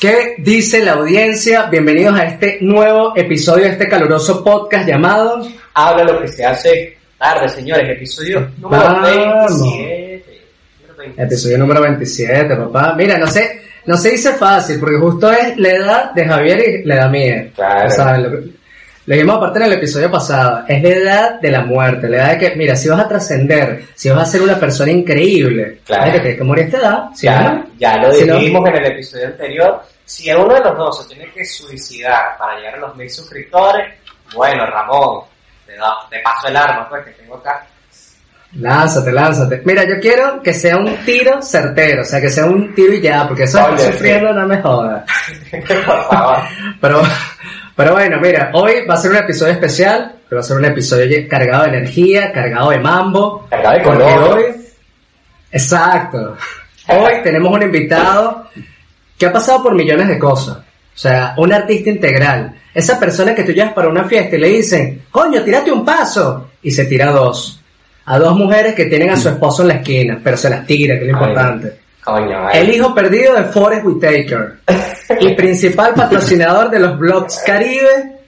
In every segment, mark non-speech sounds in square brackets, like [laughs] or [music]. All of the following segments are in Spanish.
¿Qué dice la audiencia? Bienvenidos a este nuevo episodio de este caluroso podcast llamado Habla lo que se hace tarde, señores. Episodio número Vamos. 27. Número 27. episodio número 27, papá. Mira, no sé, no se dice fácil porque justo es la edad de Javier y la edad mía. Claro. O sea, lo, que- lo dijimos aparte en el episodio pasado, es la edad de la muerte, la edad de que, mira, si vas a trascender, si vas a ser una persona increíble, Claro. que tienes que morir a esta edad, ¿sí Ya, no? ya lo Si no- dijimos en el episodio anterior. Si uno de los dos se tiene que suicidar para llegar a los mil suscriptores, bueno, Ramón, te, da, te paso el arma pues que tengo acá. Lánzate, lánzate. Mira, yo quiero que sea un tiro certero, o sea, que sea un tiro y ya, porque eso Oye, sí. sufriendo no me joda. [laughs] Por favor. Pero, pero bueno, mira, hoy va a ser un episodio especial, pero va a ser un episodio cargado de energía, cargado de mambo. Cargado de color. hoy, exacto. Hoy tenemos un invitado que ha pasado por millones de cosas. O sea, un artista integral. Esa persona que tú llevas para una fiesta y le dicen, coño, tírate un paso. Y se tira dos. A dos mujeres que tienen a su esposo en la esquina, pero se las tira, que es lo importante. Coño. El hijo perdido de Forrest Whitaker y [laughs] principal patrocinador de los blogs Caribe,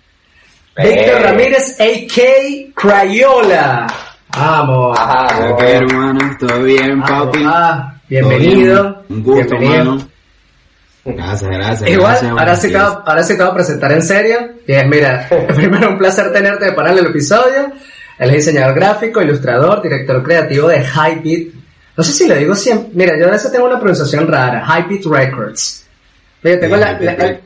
Víctor Eh. Ramírez, a.k. Crayola. Vamos. Ajá, hermano, todo bien, Ah, papi. papá, bienvenido. Bien. Un gusto, bienvenido. mano. Gracias, gracias. Igual, gracias, ahora sí, te ahora sí te voy a presentar en serio. Y es, mira, [laughs] primero un placer tenerte de parar el episodio. Él es diseñador gráfico, ilustrador, director creativo de Hypebeat. No sé si lo digo siempre. Mira, yo a veces tengo una pronunciación rara. Hypebeat Records. Mira, tengo la, la, la-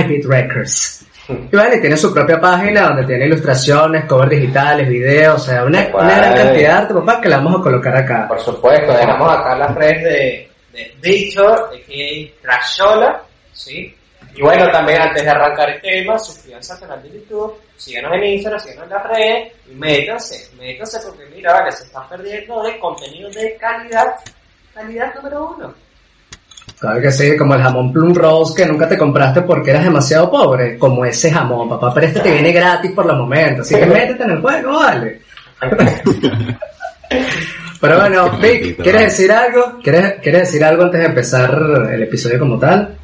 Hypebeat Records. Y y tiene su propia página donde tiene ilustraciones, covers digitales, videos, o sea, una, una gran cantidad de arte, papá, que la vamos a colocar acá. Por supuesto, dejamos acá las redes de, de Víctor, de Crashola, ¿sí? Y bueno, también antes de arrancar el tema, suscríbanse al canal de YouTube, síganos en Instagram, síganos en las redes, y métanse, métanse porque mira, vale, se están perdiendo de contenido de calidad, calidad número uno. Claro que sí, como el jamón plum rose que nunca te compraste porque eras demasiado pobre, como ese jamón, papá, pero este te viene gratis por los momentos, así que [laughs] métete en el juego, vale. [laughs] Pero bueno, Vic, ¿quieres decir algo? ¿Quieres, ¿Quieres decir algo antes de empezar el episodio como tal?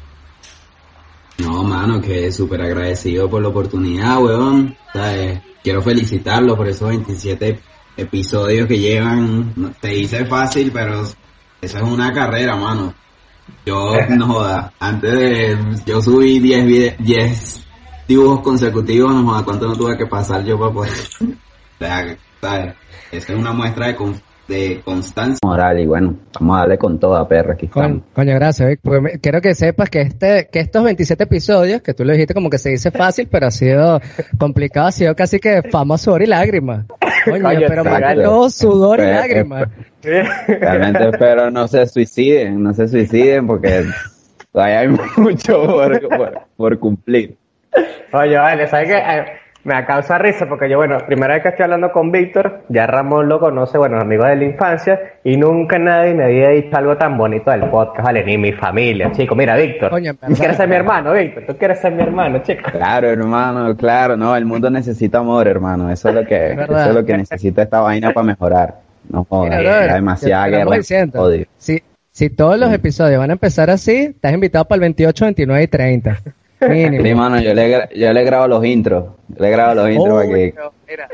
No, mano, que súper agradecido por la oportunidad, weón. ¿Sabes? Quiero felicitarlo por esos 27 episodios que llevan. Te dice fácil, pero eso es una carrera, mano. Yo, [laughs] no joda, antes de... Yo subí 10, vide- 10 dibujos consecutivos, no joda, ¿cuánto no tuve que pasar yo para poder...? [laughs] O sea, ¿sabes? Esa es una muestra de, con- de constancia. moral y bueno, vamos a darle con toda perra aquí Coño, estamos. coño, gracias, Vic, porque me- quiero que sepas que este, que estos 27 episodios, que tú lo dijiste como que se dice fácil, pero ha sido complicado, ha sido casi que fama, sudor y lágrimas. Coño, Coño, pero sudor y lágrimas. Realmente espero no se suiciden, no se suiciden porque todavía hay mucho por, por, por cumplir. Oye, vale, ¿sabes qué? Me causa risa porque yo, bueno, primera vez que estoy hablando con Víctor, ya Ramón lo conoce, bueno, amigos de la infancia, y nunca nadie me había dicho algo tan bonito del podcast, vale, ni mi familia, chico. Mira, Víctor, Coño, en tú verdad. quieres ser mi hermano, Víctor, tú quieres ser mi hermano, chico. Claro, hermano, claro, no, el mundo necesita amor, hermano, eso es lo que, [laughs] eso es lo que necesita esta vaina para mejorar. No jodas, hay demasiada guerra. odio. Si, si todos los episodios van a empezar así, estás invitado para el 28, 29 y 30. Mínimo. Sí, mano, yo le, yo le grabo los intros, yo le grabo los intros para que Coño, mira.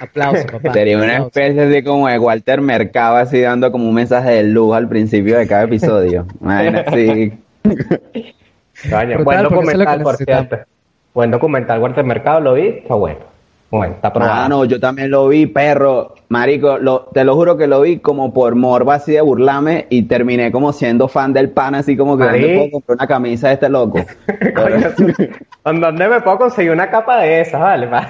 Aplauso, papá. Sería una especie así como de Walter Mercado, así dando como un mensaje de luz al principio de cada episodio. [laughs] Coño, Brutal, buen documental, por cierto. Buen documental, Walter Mercado, lo vi, está bueno. Bueno, está probado. Mano, yo también lo vi, perro. Marico, lo- te lo juro que lo vi como por morbo así de burlarme y terminé como siendo fan del pan, así como que ¿dónde puedo comprar una camisa de este loco? [laughs] Coño, ¿dó- [laughs] ¿Dónde me puedo conseguir una capa de esas, vale? Para,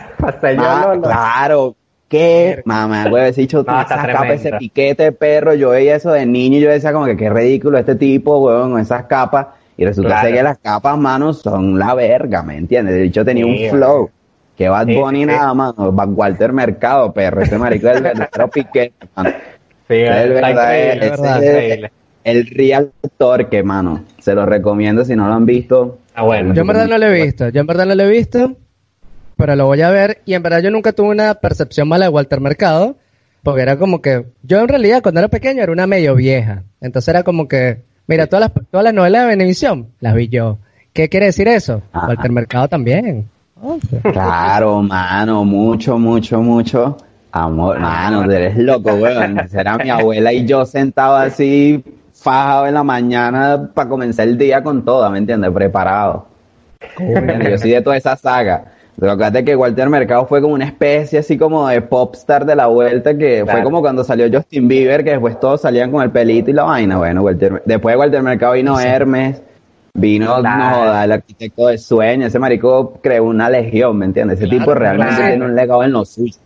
Ah, lo- lo- claro. ¿Qué? Mamá, güey, ese dicho, No, esa capa, ese piquete, perro. Yo veía eso de niño y yo decía como que qué ridículo este tipo, weón, con esas capas. Y resulta Claro. ser que las capas, mano, son la verga, ¿me entiendes? De hecho tenía Sí, un flow. Que Bad Sí, Bunny sí. nada, mano. Bad Walter Mercado, perro. Ese marico es el verdadero [laughs] piquete, mano. Sí, Es el está verdad- increíble, ese ¿verdad? es Increíble. el real torque, mano. Se lo recomiendo si no lo han visto. Ah, bueno. Yo en verdad no lo he visto, yo en verdad no lo he visto, pero lo voy a ver y en verdad yo nunca tuve una percepción mala de Walter Mercado, porque era como que, yo en realidad cuando era pequeño era una medio vieja, entonces era como que, mira, todas las, todas las novelas de Venevisión las vi yo. ¿Qué quiere decir eso? Ajá. Walter Mercado también. Claro, mano, mucho, mucho, mucho. Amor, mano, eres loco, weón. Será mi abuela y yo sentado así, fajado en la mañana para comenzar el día con toda, ¿me entiendes? Preparado. ¿Entiendes? Yo soy de toda esa saga. Pero acuérdate que Walter Mercado fue como una especie así como de popstar de la vuelta, que fue como cuando salió Justin Bieber, que después todos salían con el pelito y la vaina. Bueno, Walter- después de Walter Mercado vino Hermes, vino, Claro. no joda, el arquitecto de sueños, ese marico creó una legión, ¿me entiendes? Ese tipo realmente claro. tiene un legado en los suyos.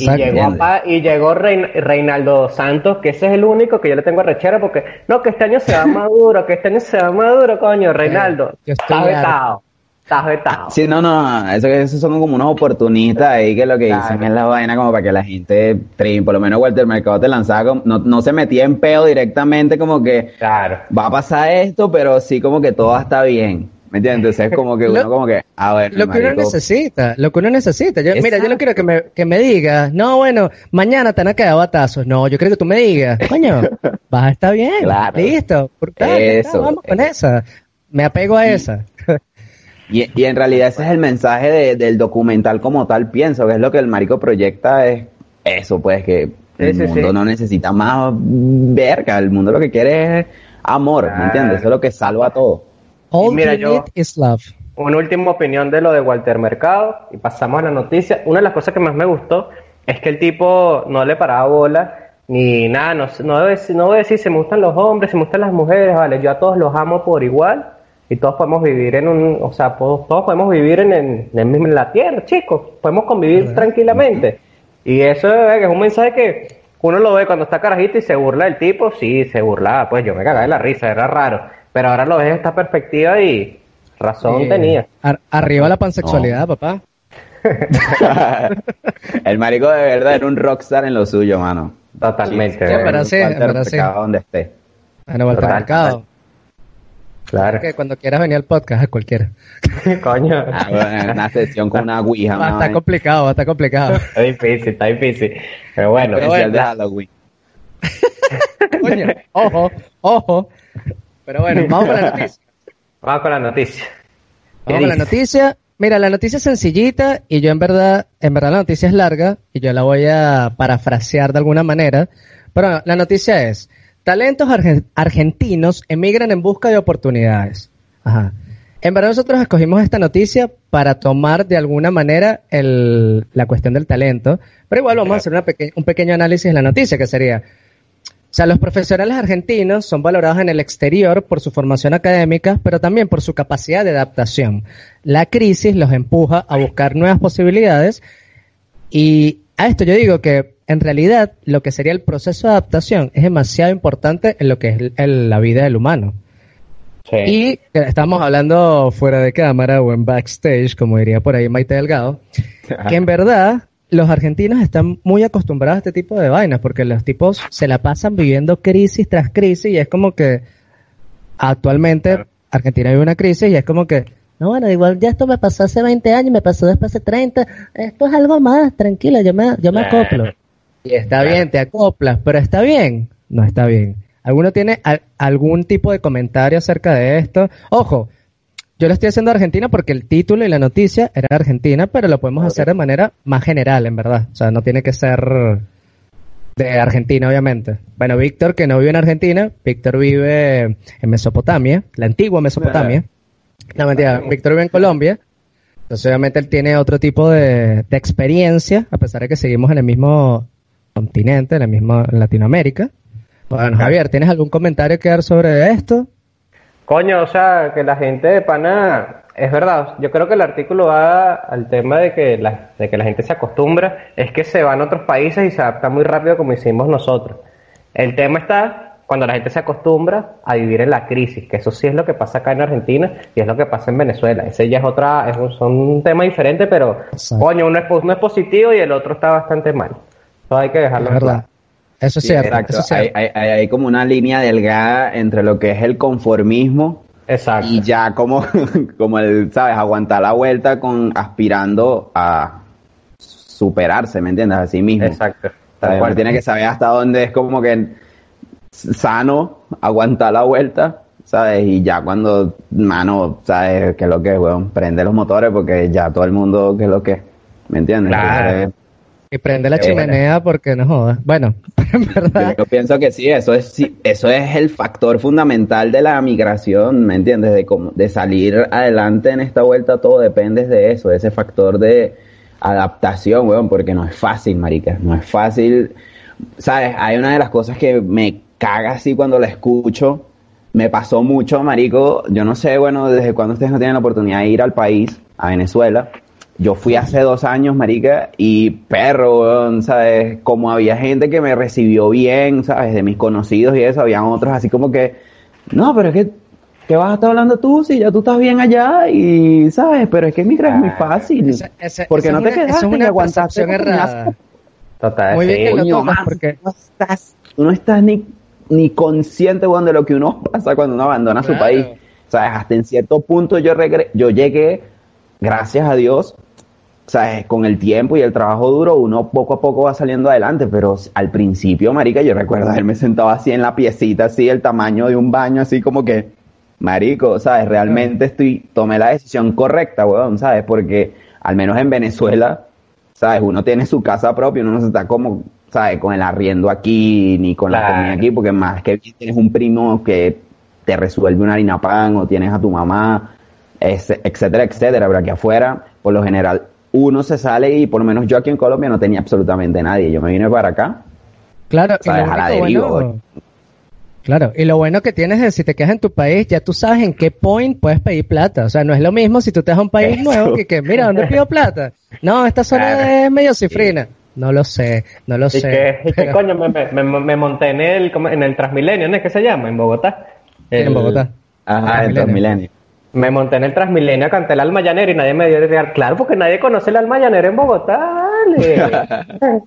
Y llegó, pa- y llegó Rein- Reinaldo Santos, que ese es el único que yo le tengo rechera porque, no, que este año se va [laughs] maduro, que este año se va maduro, coño, Reinaldo. yo estoy Sí, no, no, eso, esos son como unos oportunistas ahí que lo que Claro. dicen es la vaina como para que la gente trin, por lo menos Walter Mercado te lanzaba, como- no, no se metía en peo directamente como que Claro. va a pasar esto, pero sí como que todo está bien, ¿me entiendes? Entonces es como que [laughs] Lo- uno como que, a ver, Lo que uno necesita, lo que uno necesita. Yo, mira, yo no quiero que me, que me digas, no, bueno, mañana te van a quedar batazos. No, yo quiero que tú me digas, coño, [laughs] vas a estar bien, Claro. listo, ya está, Eso. vamos con esa. Me apego a esa. Y, y en realidad ese es el mensaje de- del documental como tal, pienso, que es lo que el marico proyecta, es eso, pues, que el sí, mundo sí. no necesita más verga, el mundo lo que quiere es amor. ¿me entiendes? Eso es lo que salva todo. All mira, yo- is love. Una última opinión de lo de Walter Mercado y pasamos a la noticia. Una de las cosas que más me gustó es que el tipo no le paraba bola ni nada, no, no, debe, decir- no debe decir si me gustan los hombres, si me gustan las mujeres, vale, yo a todos los amo por igual y todos podemos vivir en un, o sea, todos, todos podemos vivir en, en, en el mismo- en la tierra, chicos, podemos convivir tranquilamente. Y eso eh, es un mensaje que uno lo ve cuando está carajito y se burla del tipo, sí, se burlaba, pues yo me cagaba de la risa, era raro, pero ahora lo ves en esta perspectiva y razón Eh, tenía. ar- arriba la pansexualidad, papá. [laughs] el marico de verdad era un rockstar en lo suyo, mano. Totalmente. Sí. Mercado donde esté. Bueno, Walter Mercado. Claro. Que cuando quieras venir al podcast, a cualquiera. [laughs] Coño. Ah, bueno, una sesión con una ouija, Va a una estar vaina complicado, va a estar complicado. Está difícil, está difícil. Pero bueno, especial de bueno, Halloween. [laughs] Coño, ojo, ojo. Pero bueno, vamos con la noticia. vamos con la noticia. ¿Qué Vamos con la noticia. Mira, la noticia es sencillita y yo en verdad, en verdad la noticia es larga y yo la voy a parafrasear de alguna manera. Pero la noticia es, talentos argen- argentinos emigran en busca de oportunidades. Ajá. En verdad nosotros escogimos esta noticia para tomar de alguna manera el, la cuestión del talento, pero igual vamos a hacer un pequeño análisis de la noticia que sería, o sea, los profesionales argentinos son valorados en el exterior por su formación académica, pero también por su capacidad de adaptación. La crisis los empuja a buscar nuevas posibilidades y a esto yo digo que en realidad lo que sería el proceso de adaptación es demasiado importante en lo que es el- el- la vida del humano. Sí. Y estamos hablando fuera de cámara o en backstage, como diría por ahí Maite Delgado, que en verdad los argentinos están muy acostumbrados a este tipo de vainas, porque los tipos se la pasan viviendo crisis tras crisis y es como que actualmente Argentina vive una crisis y es como que, no, bueno, igual ya esto me pasó hace 20 años, me pasó después hace 30, esto es algo más, tranquilo, yo me, yo me acoplo. Y está bien, te acoplas, pero está bien, no está bien. ¿Alguno tiene al- algún tipo de comentario acerca de esto? Ojo, yo lo estoy haciendo a Argentina porque el título y la noticia era Argentina, pero lo podemos hacer de manera más general, en verdad. O sea, no tiene que ser de Argentina, obviamente. Bueno, Víctor, que no vive en Argentina, Víctor vive en Mesopotamia, la antigua Mesopotamia. No, mentira, Víctor vive en Colombia. Entonces, obviamente, él tiene otro tipo de, de experiencia, a pesar de que seguimos en el mismo continente, en mismo en Latinoamérica. Bueno, Javier, ¿tienes algún comentario que dar sobre esto? Coño, o sea, que la gente de pana, es verdad, yo creo que el artículo va al tema de que, la, de que la gente se acostumbra, es que se van a otros países y se adapta muy rápido como hicimos nosotros. El tema está cuando la gente se acostumbra a vivir en la crisis, que eso sí es lo que pasa acá en Argentina y es lo que pasa en Venezuela. Ese ya es otra, es un, son un tema diferente, pero Exacto. coño, uno es, uno es positivo y el otro está bastante mal. Eso hay que dejarlo Es verdad. claro. Eso es Sí, cierto. exacto. eso es Hay, cierto. hay- hay- hay como una línea delgada entre lo que es el conformismo Exacto. y ya como, [laughs] como el, ¿sabes? Aguantar la vuelta con aspirando a superarse, ¿me entiendes? A sí mismo. Exacto. Tal cual. tiene que saber hasta dónde es como que sano aguantar la vuelta, ¿sabes? Y ya cuando, mano, ¿sabes? qué es lo que es, weón? Prende los motores porque ya todo el mundo, ¿qué es lo que es? ¿Me entiendes? Claro. Y prende la chimenea porque no jodas. Bueno, [laughs] en verdad. yo pienso que sí, eso es sí, eso es el factor fundamental de la migración, ¿me entiendes? De cómo- de salir adelante en esta vuelta, todo depende de eso, de ese factor de adaptación, weón, porque no es fácil, marica, no es fácil. ¿Sabes? Hay una de las cosas que me caga así cuando la escucho, me pasó mucho, marico, yo no sé, bueno, desde cuando ustedes no tienen la oportunidad de ir al país, a Venezuela, yo fui hace dos años, marica, y perro, ¿sabes? Como había gente que me recibió bien, ¿sabes? De mis conocidos y eso, habían otros así como que, no, pero es que, ¿qué vas a estar hablando tú si ya tú estás bien allá? Y, ¿sabes? Pero es que migrar es muy fácil. Esa- esa- porque esa no te una- quedaste es una aguantaste que tenías errada. Total, Muy bien que lo porque- no estás, no estás ni, ni consciente weón, de lo que uno pasa cuando uno abandona su país. ¿Sabes? Hasta en cierto punto yo, regre- yo llegué, gracias a Dios, ¿sabes? Con el tiempo y el trabajo duro, uno poco a poco va saliendo adelante, pero al principio, marica, yo recuerdo haberme sentado así en la piecita, así, el tamaño de un baño, así como que, marico, ¿sabes? Realmente estoy, tomé la decisión correcta, weón, ¿sabes? Porque al menos en Venezuela, ¿sabes? Uno tiene su casa propia, uno no se está como, ¿sabes? Con el arriendo aquí, ni con la comida aquí, porque más que tienes un primo que te resuelve una harina pan, o tienes a tu mamá, etcétera, etcétera, pero aquí afuera, por lo general, uno se sale y por lo menos yo aquí en Colombia no tenía absolutamente nadie. Yo me vine para acá, Claro, y lo la deriva, bueno- Claro, y lo bueno que tienes es si te quedas en tu país, ya tú sabes en qué point puedes pedir plata. O sea, no es lo mismo si tú te vas a un país Eso. nuevo que, que mira, ¿dónde pido plata? No, esta zona Claro. es medio cifrina. No lo sé, no lo Y sé. que, y que, coño, me, me, me- me monté en el, en el Transmilenio, ¿no es que se llama? En Bogotá. en Bogotá. ajá, Ah, en milenio. Transmilenio. Me monté en el Transmilenio, canté el alma llanera y nadie me dio de real. Claro, porque nadie conoce el alma llanera en Bogotá. [laughs]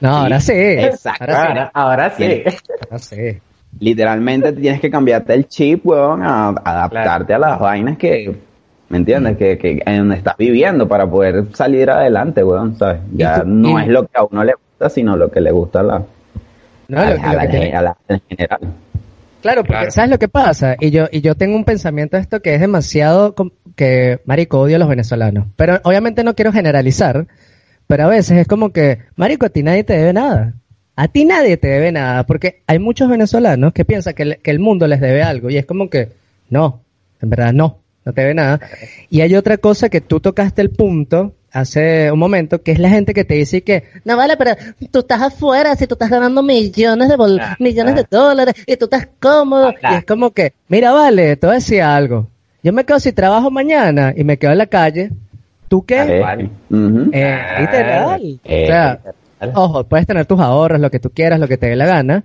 No, ahora sí. Exacto. Ahora sí. ahora, sí. Bien. Ahora sí. Literalmente tienes que cambiarte el chip, weón, a adaptarte a las vainas que, ¿me entiendes? Que, que en donde estás viviendo para poder salir adelante, weón, ¿sabes? Ya tú- no y- es lo que a uno le gusta, sino lo que le gusta a la, No, a, lo- la- a lo la- que tiene- a la- en general. Claro, porque Claro. ¿sabes lo que pasa? Y yo, y yo tengo un pensamiento de esto que es demasiado, que, marico, odio a los venezolanos. Pero obviamente no quiero generalizar, pero a veces es como que, marico, a ti nadie te debe nada. A ti nadie te debe nada, porque hay muchos venezolanos que piensan que, el- que el mundo les debe algo, y es como que, no, en verdad no, no te debe nada. Y hay otra cosa que tú tocaste el punto hace un momento, que es la gente que te dice que, no vale, pero tú estás afuera, si tú estás ganando millones de bol- Ah, millones ah. de dólares, y tú estás cómodo, Ah, y es como que, mira, vale, te voy a decir algo. Yo me quedo si trabajo mañana y me quedo en la calle, ¿tú qué? Eh, vale. Eh, literal. Eh, o sea, ojo, puedes tener tus ahorros, lo que tú quieras, lo que te dé la gana,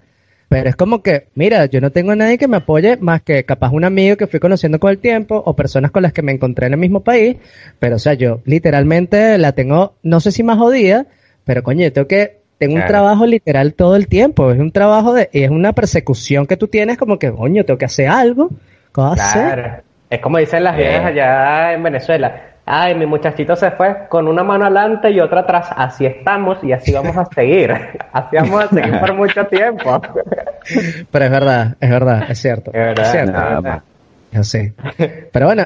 pero es como que, mira, yo no tengo a nadie que me apoye más que capaz un amigo que fui conociendo con el tiempo o personas con las que me encontré en el mismo país, pero o sea, yo literalmente la tengo, no sé si más jodida, pero coño, yo tengo que, tengo un Claro. trabajo literal todo el tiempo, es un trabajo de, y es una persecución que tú tienes como que, coño, tengo que hacer algo, ¿qué vas a hacer? Claro. Es como dicen las viejas allá en Venezuela. Ay, mi muchachito se fue con una mano adelante y otra atrás. Así estamos y así vamos a seguir. [laughs] Así vamos a seguir por mucho tiempo. [laughs] Pero es verdad, es verdad, es cierto. Es verdad, cierto. Nada es verdad. Yo sé. Pero bueno,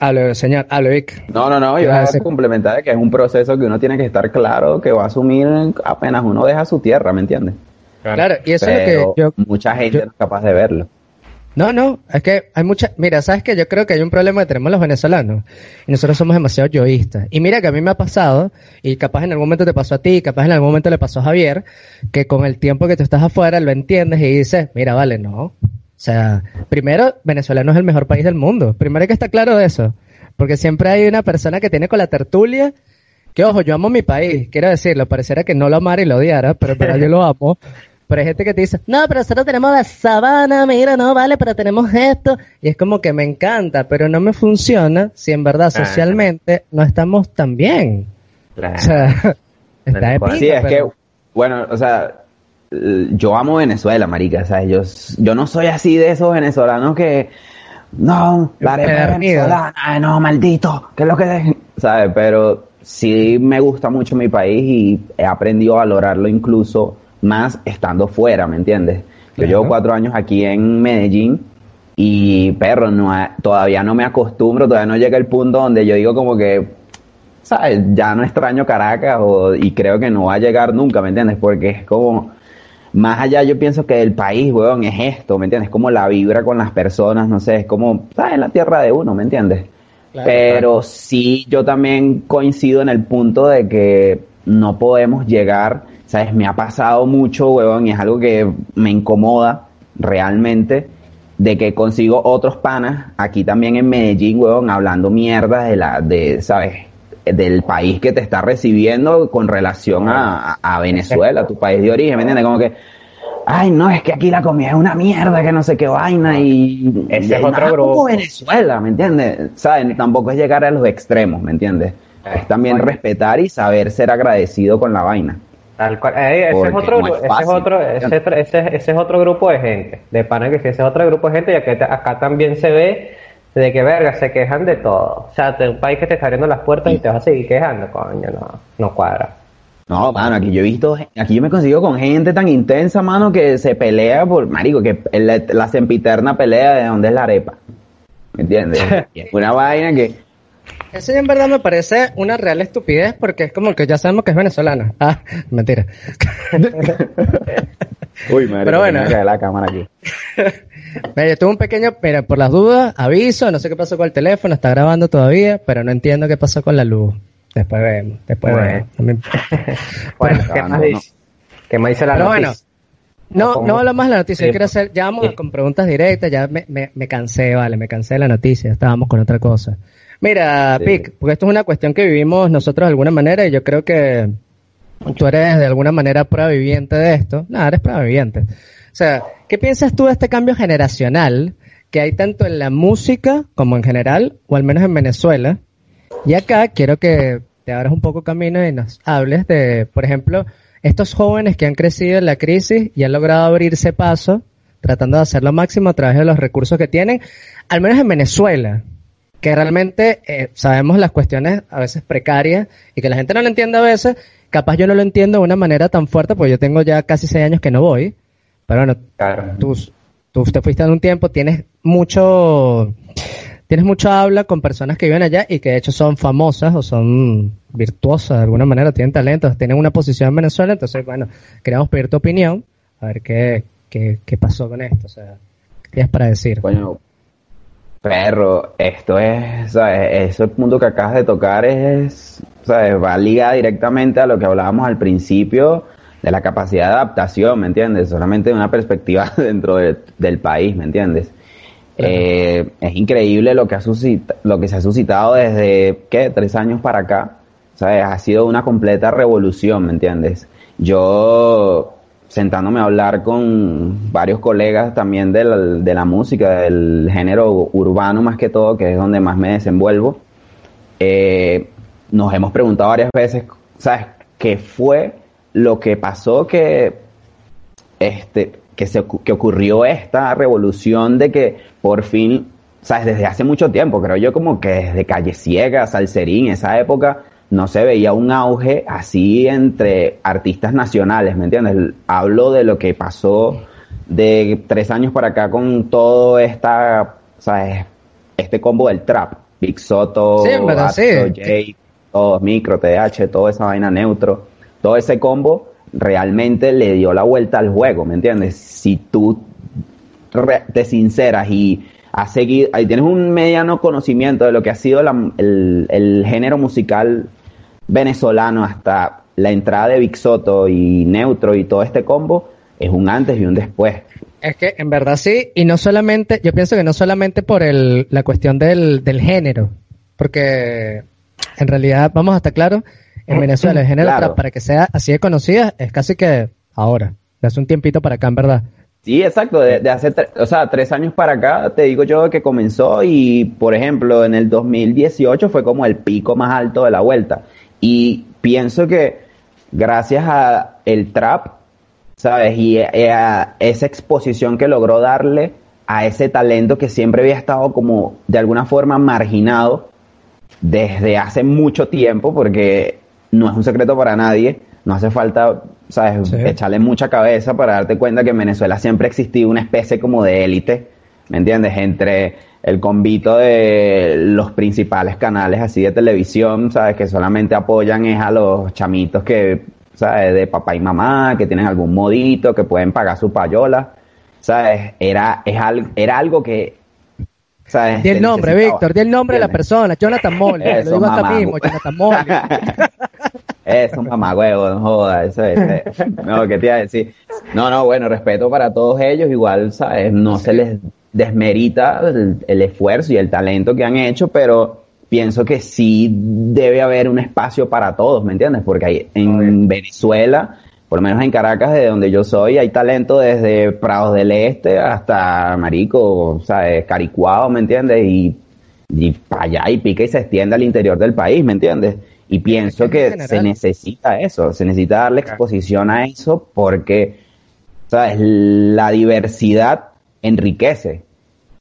hable, señor, hable, Vic. No, no, no, ¿Qué iba vas a decir? complementar que es un proceso que uno tiene que estar claro que va a asumir apenas uno deja su tierra, ¿me entiendes? Claro, y eso Pero es lo que yo, mucha gente yo- no es capaz de verlo. No, no, es que hay mucha, mira, sabes que yo creo que hay un problema que tenemos los venezolanos y nosotros somos demasiado yoístas. Y mira que a mí me ha pasado, y capaz en algún momento te pasó a ti, capaz en algún momento le pasó a Javier, que con el tiempo que tú estás afuera lo entiendes y dices, mira, vale, no. O sea, primero, Venezuela no es el mejor país del mundo. Primero hay que estar claro de eso. Porque siempre hay una persona que tiene con la tertulia, que ojo, yo amo mi país, quiero decirlo, pareciera que no lo amara y lo odiara, pero [laughs] yo lo amo. Pero hay gente que te dice, no, pero nosotros tenemos la sabana, mira, no, vale, pero tenemos esto. Y es como que me encanta, pero no me funciona si en verdad socialmente no estamos tan bien. Claro. O sea, [laughs] está de Sí, es que, bueno, o sea, eh, yo amo Venezuela, marica, ¿sabes? Yo, yo no soy así de esos venezolanos que, no, la arepa venezolana, ay, no, maldito, ¿qué es lo que ¿Sabes? Pero sí me gusta mucho mi país y he aprendido a valorarlo incluso más estando fuera, ¿me entiendes? Yo Claro. llevo cuatro años aquí en Medellín y, perro, no, todavía no me acostumbro, todavía no llega el punto donde yo digo como que, ¿sabes? Ya no extraño Caracas o- y creo que no va a llegar nunca, ¿me entiendes? Porque es como, más allá yo pienso que el país, weón, es esto, ¿me entiendes? Como la vibra con las personas, no sé, es como, ¿sabes? La tierra de uno, ¿me entiendes? Claro, Pero sí, yo también coincido en el punto de que no podemos llegar, ¿sabes? Me ha pasado mucho, weón, y es algo que me incomoda realmente, de que consigo otros panas aquí también en Medellín, weón, hablando mierda de la, de, ¿sabes? Del país que te está recibiendo con relación a, a Venezuela, tu país de origen, ¿me entiendes? Como que, ay, no, es que aquí la comida es una mierda, que no sé qué vaina y... Ese es otro grupo. como Venezuela, ¿me entiendes? ¿Sabes? Tampoco es llegar a los extremos, ¿me entiendes? Es también respetar y saber ser agradecido con la vaina. Tal cual. Eh, ese, es otro, no es gru- ese, es otro, ese, otro- ese- ese es otro grupo de gente. De pana que ese es otro grupo de gente y acá, acá también se ve de que verga, se quejan de todo. O sea, de un país que te está abriendo las puertas y te vas a seguir quejando, coño, no, no cuadra. No, mano, aquí yo he visto, aquí yo me consigo con gente tan intensa, mano, que se pelea por, marico, que la, la sempiterna pelea de dónde es la arepa. ¿Me entiendes? [laughs] Una vaina que, Eso en verdad me parece una real estupidez porque es como que ya sabemos que es venezolana. Ah, mentira. [laughs] uy, madre, Pero bueno. me la cámara aquí. [laughs] Mira, yo tuve un pequeño, mira, por las dudas, aviso, no sé qué pasó con el teléfono, está grabando todavía, pero no entiendo qué pasó con la luz. Después vemos, después Bueno. vemos. [laughs] Bueno, ¿qué más dice? ¿Qué más dice la Pero noticia? bueno, no, no hablo más de la noticia, yo Sí, quiero hacer, ya vamos sí. con preguntas directas, ya me, me, me cansé, vale, me cansé de la noticia, estábamos con otra cosa. Mira, Sí. Pic, porque esto es una cuestión que vivimos nosotros de alguna manera y yo creo que tú eres de alguna manera prueba viviente de esto. Nada, eres prueba viviente. O sea, ¿qué piensas tú de este cambio generacional que hay tanto en la música como en general, o al menos en Venezuela? Y acá quiero que te abras un poco camino y nos hables de, por ejemplo, estos jóvenes que han crecido en la crisis y han logrado abrirse paso, tratando de hacer lo máximo a través de los recursos que tienen, al menos en Venezuela, que realmente eh, sabemos las cuestiones a veces precarias y que la gente no lo entiende a veces, capaz yo no lo entiendo de una manera tan fuerte, porque yo tengo ya casi seis años que no voy, pero bueno, Claro. tú, tú te fuiste en un tiempo, tienes mucho, tienes mucho habla con personas que viven allá y que de hecho son famosas o son virtuosas de alguna manera, tienen talentos, tienen una posición en Venezuela, entonces bueno, queríamos pedir tu opinión, a ver qué, qué, qué pasó con esto, o sea, qué tienes para decir. Coño, perro, esto es, ¿sabes? Ese punto que acabas de tocar es, ¿sabes? Va ligada directamente a lo que hablábamos al principio de la capacidad de adaptación, ¿me entiendes? Solamente de una perspectiva [laughs] dentro de- del país, ¿me entiendes? Eh, es increíble lo que, ha suscita- lo que se ha suscitado desde, ¿qué? Tres años para acá. ¿Sabes? Ha sido una completa revolución, ¿me entiendes? Yo, sentándome a hablar con varios colegas también de la, de la música, del género urbano más que todo, que es donde más me desenvuelvo, eh, nos hemos preguntado varias veces, ¿sabes? ¿Qué fue lo que pasó que este, que, se, que ocurrió esta revolución de que por fin, sabes, desde hace mucho tiempo, creo yo como que desde Calle Ciega, Salserín, esa época, no se veía un auge así entre artistas nacionales, ¿me entiendes? Hablo de lo que pasó de tres años para acá con todo esta, sabes, este combo del trap, Big Soto, Sí, sí. Jay, todos micro, TH, toda esa vaina neutro, todo ese combo realmente le dio la vuelta al juego, ¿me entiendes? Si tú te sinceras y has seguido, ahí tienes un mediano conocimiento de lo que ha sido la- el, el género musical venezolano hasta la entrada de Big Soto y Neutro y todo este combo, es un antes y un después. Es que en verdad sí, y no solamente, yo pienso que no solamente por el, la cuestión del, del género, porque en realidad, vamos a estar claros, en Venezuela el género Claro. para que sea así de conocida, es casi que ahora, de hace un tiempito para acá, en verdad. Sí, exacto. De, de hace, o sea, tres años para acá, te digo yo que comenzó y, por ejemplo, en el 2018 fue como el pico más alto de la vuelta. Y pienso que gracias a el trap, ¿sabes? Y a esa exposición que logró darle a ese talento que siempre había estado como de alguna forma marginado desde hace mucho tiempo, porque no es un secreto para nadie, no hace falta, ¿sabes?, Sí. echarle mucha cabeza para darte cuenta que en Venezuela siempre ha existido una especie como de élite, ¿me entiendes?, entre el convito de los principales canales así de televisión, ¿sabes?, que solamente apoyan es a los chamitos que, ¿sabes?, de papá y mamá, que tienen algún modito, que pueden pagar su payola, ¿sabes?, era, es al- era algo que... ¿sabes? Di el nombre, Víctor, di el nombre de la persona, Jonathan Molly, lo digo mamá. mismo, Jonathan Molly. [laughs] Eso, mamá, huevo, no joda, eso es. eh. [laughs] No, ¿qué te iba a decir? No, no, bueno, respeto para todos ellos, igual, ¿sabes? No se les desmerita el, el esfuerzo y el talento que han hecho, pero pienso que sí debe haber un espacio para todos, ¿me entiendes? Porque hay, en Venezuela, por lo menos en Caracas, de donde yo soy, hay talento desde Prados del Este hasta Marico, ¿sabes? Caricuao, ¿me entiendes? Y, y para allá y pica y se extiende al interior del país, ¿me entiendes? Y pienso En que general. se necesita eso, se necesita darle exposición a eso porque, ¿sabes? La diversidad enriquece,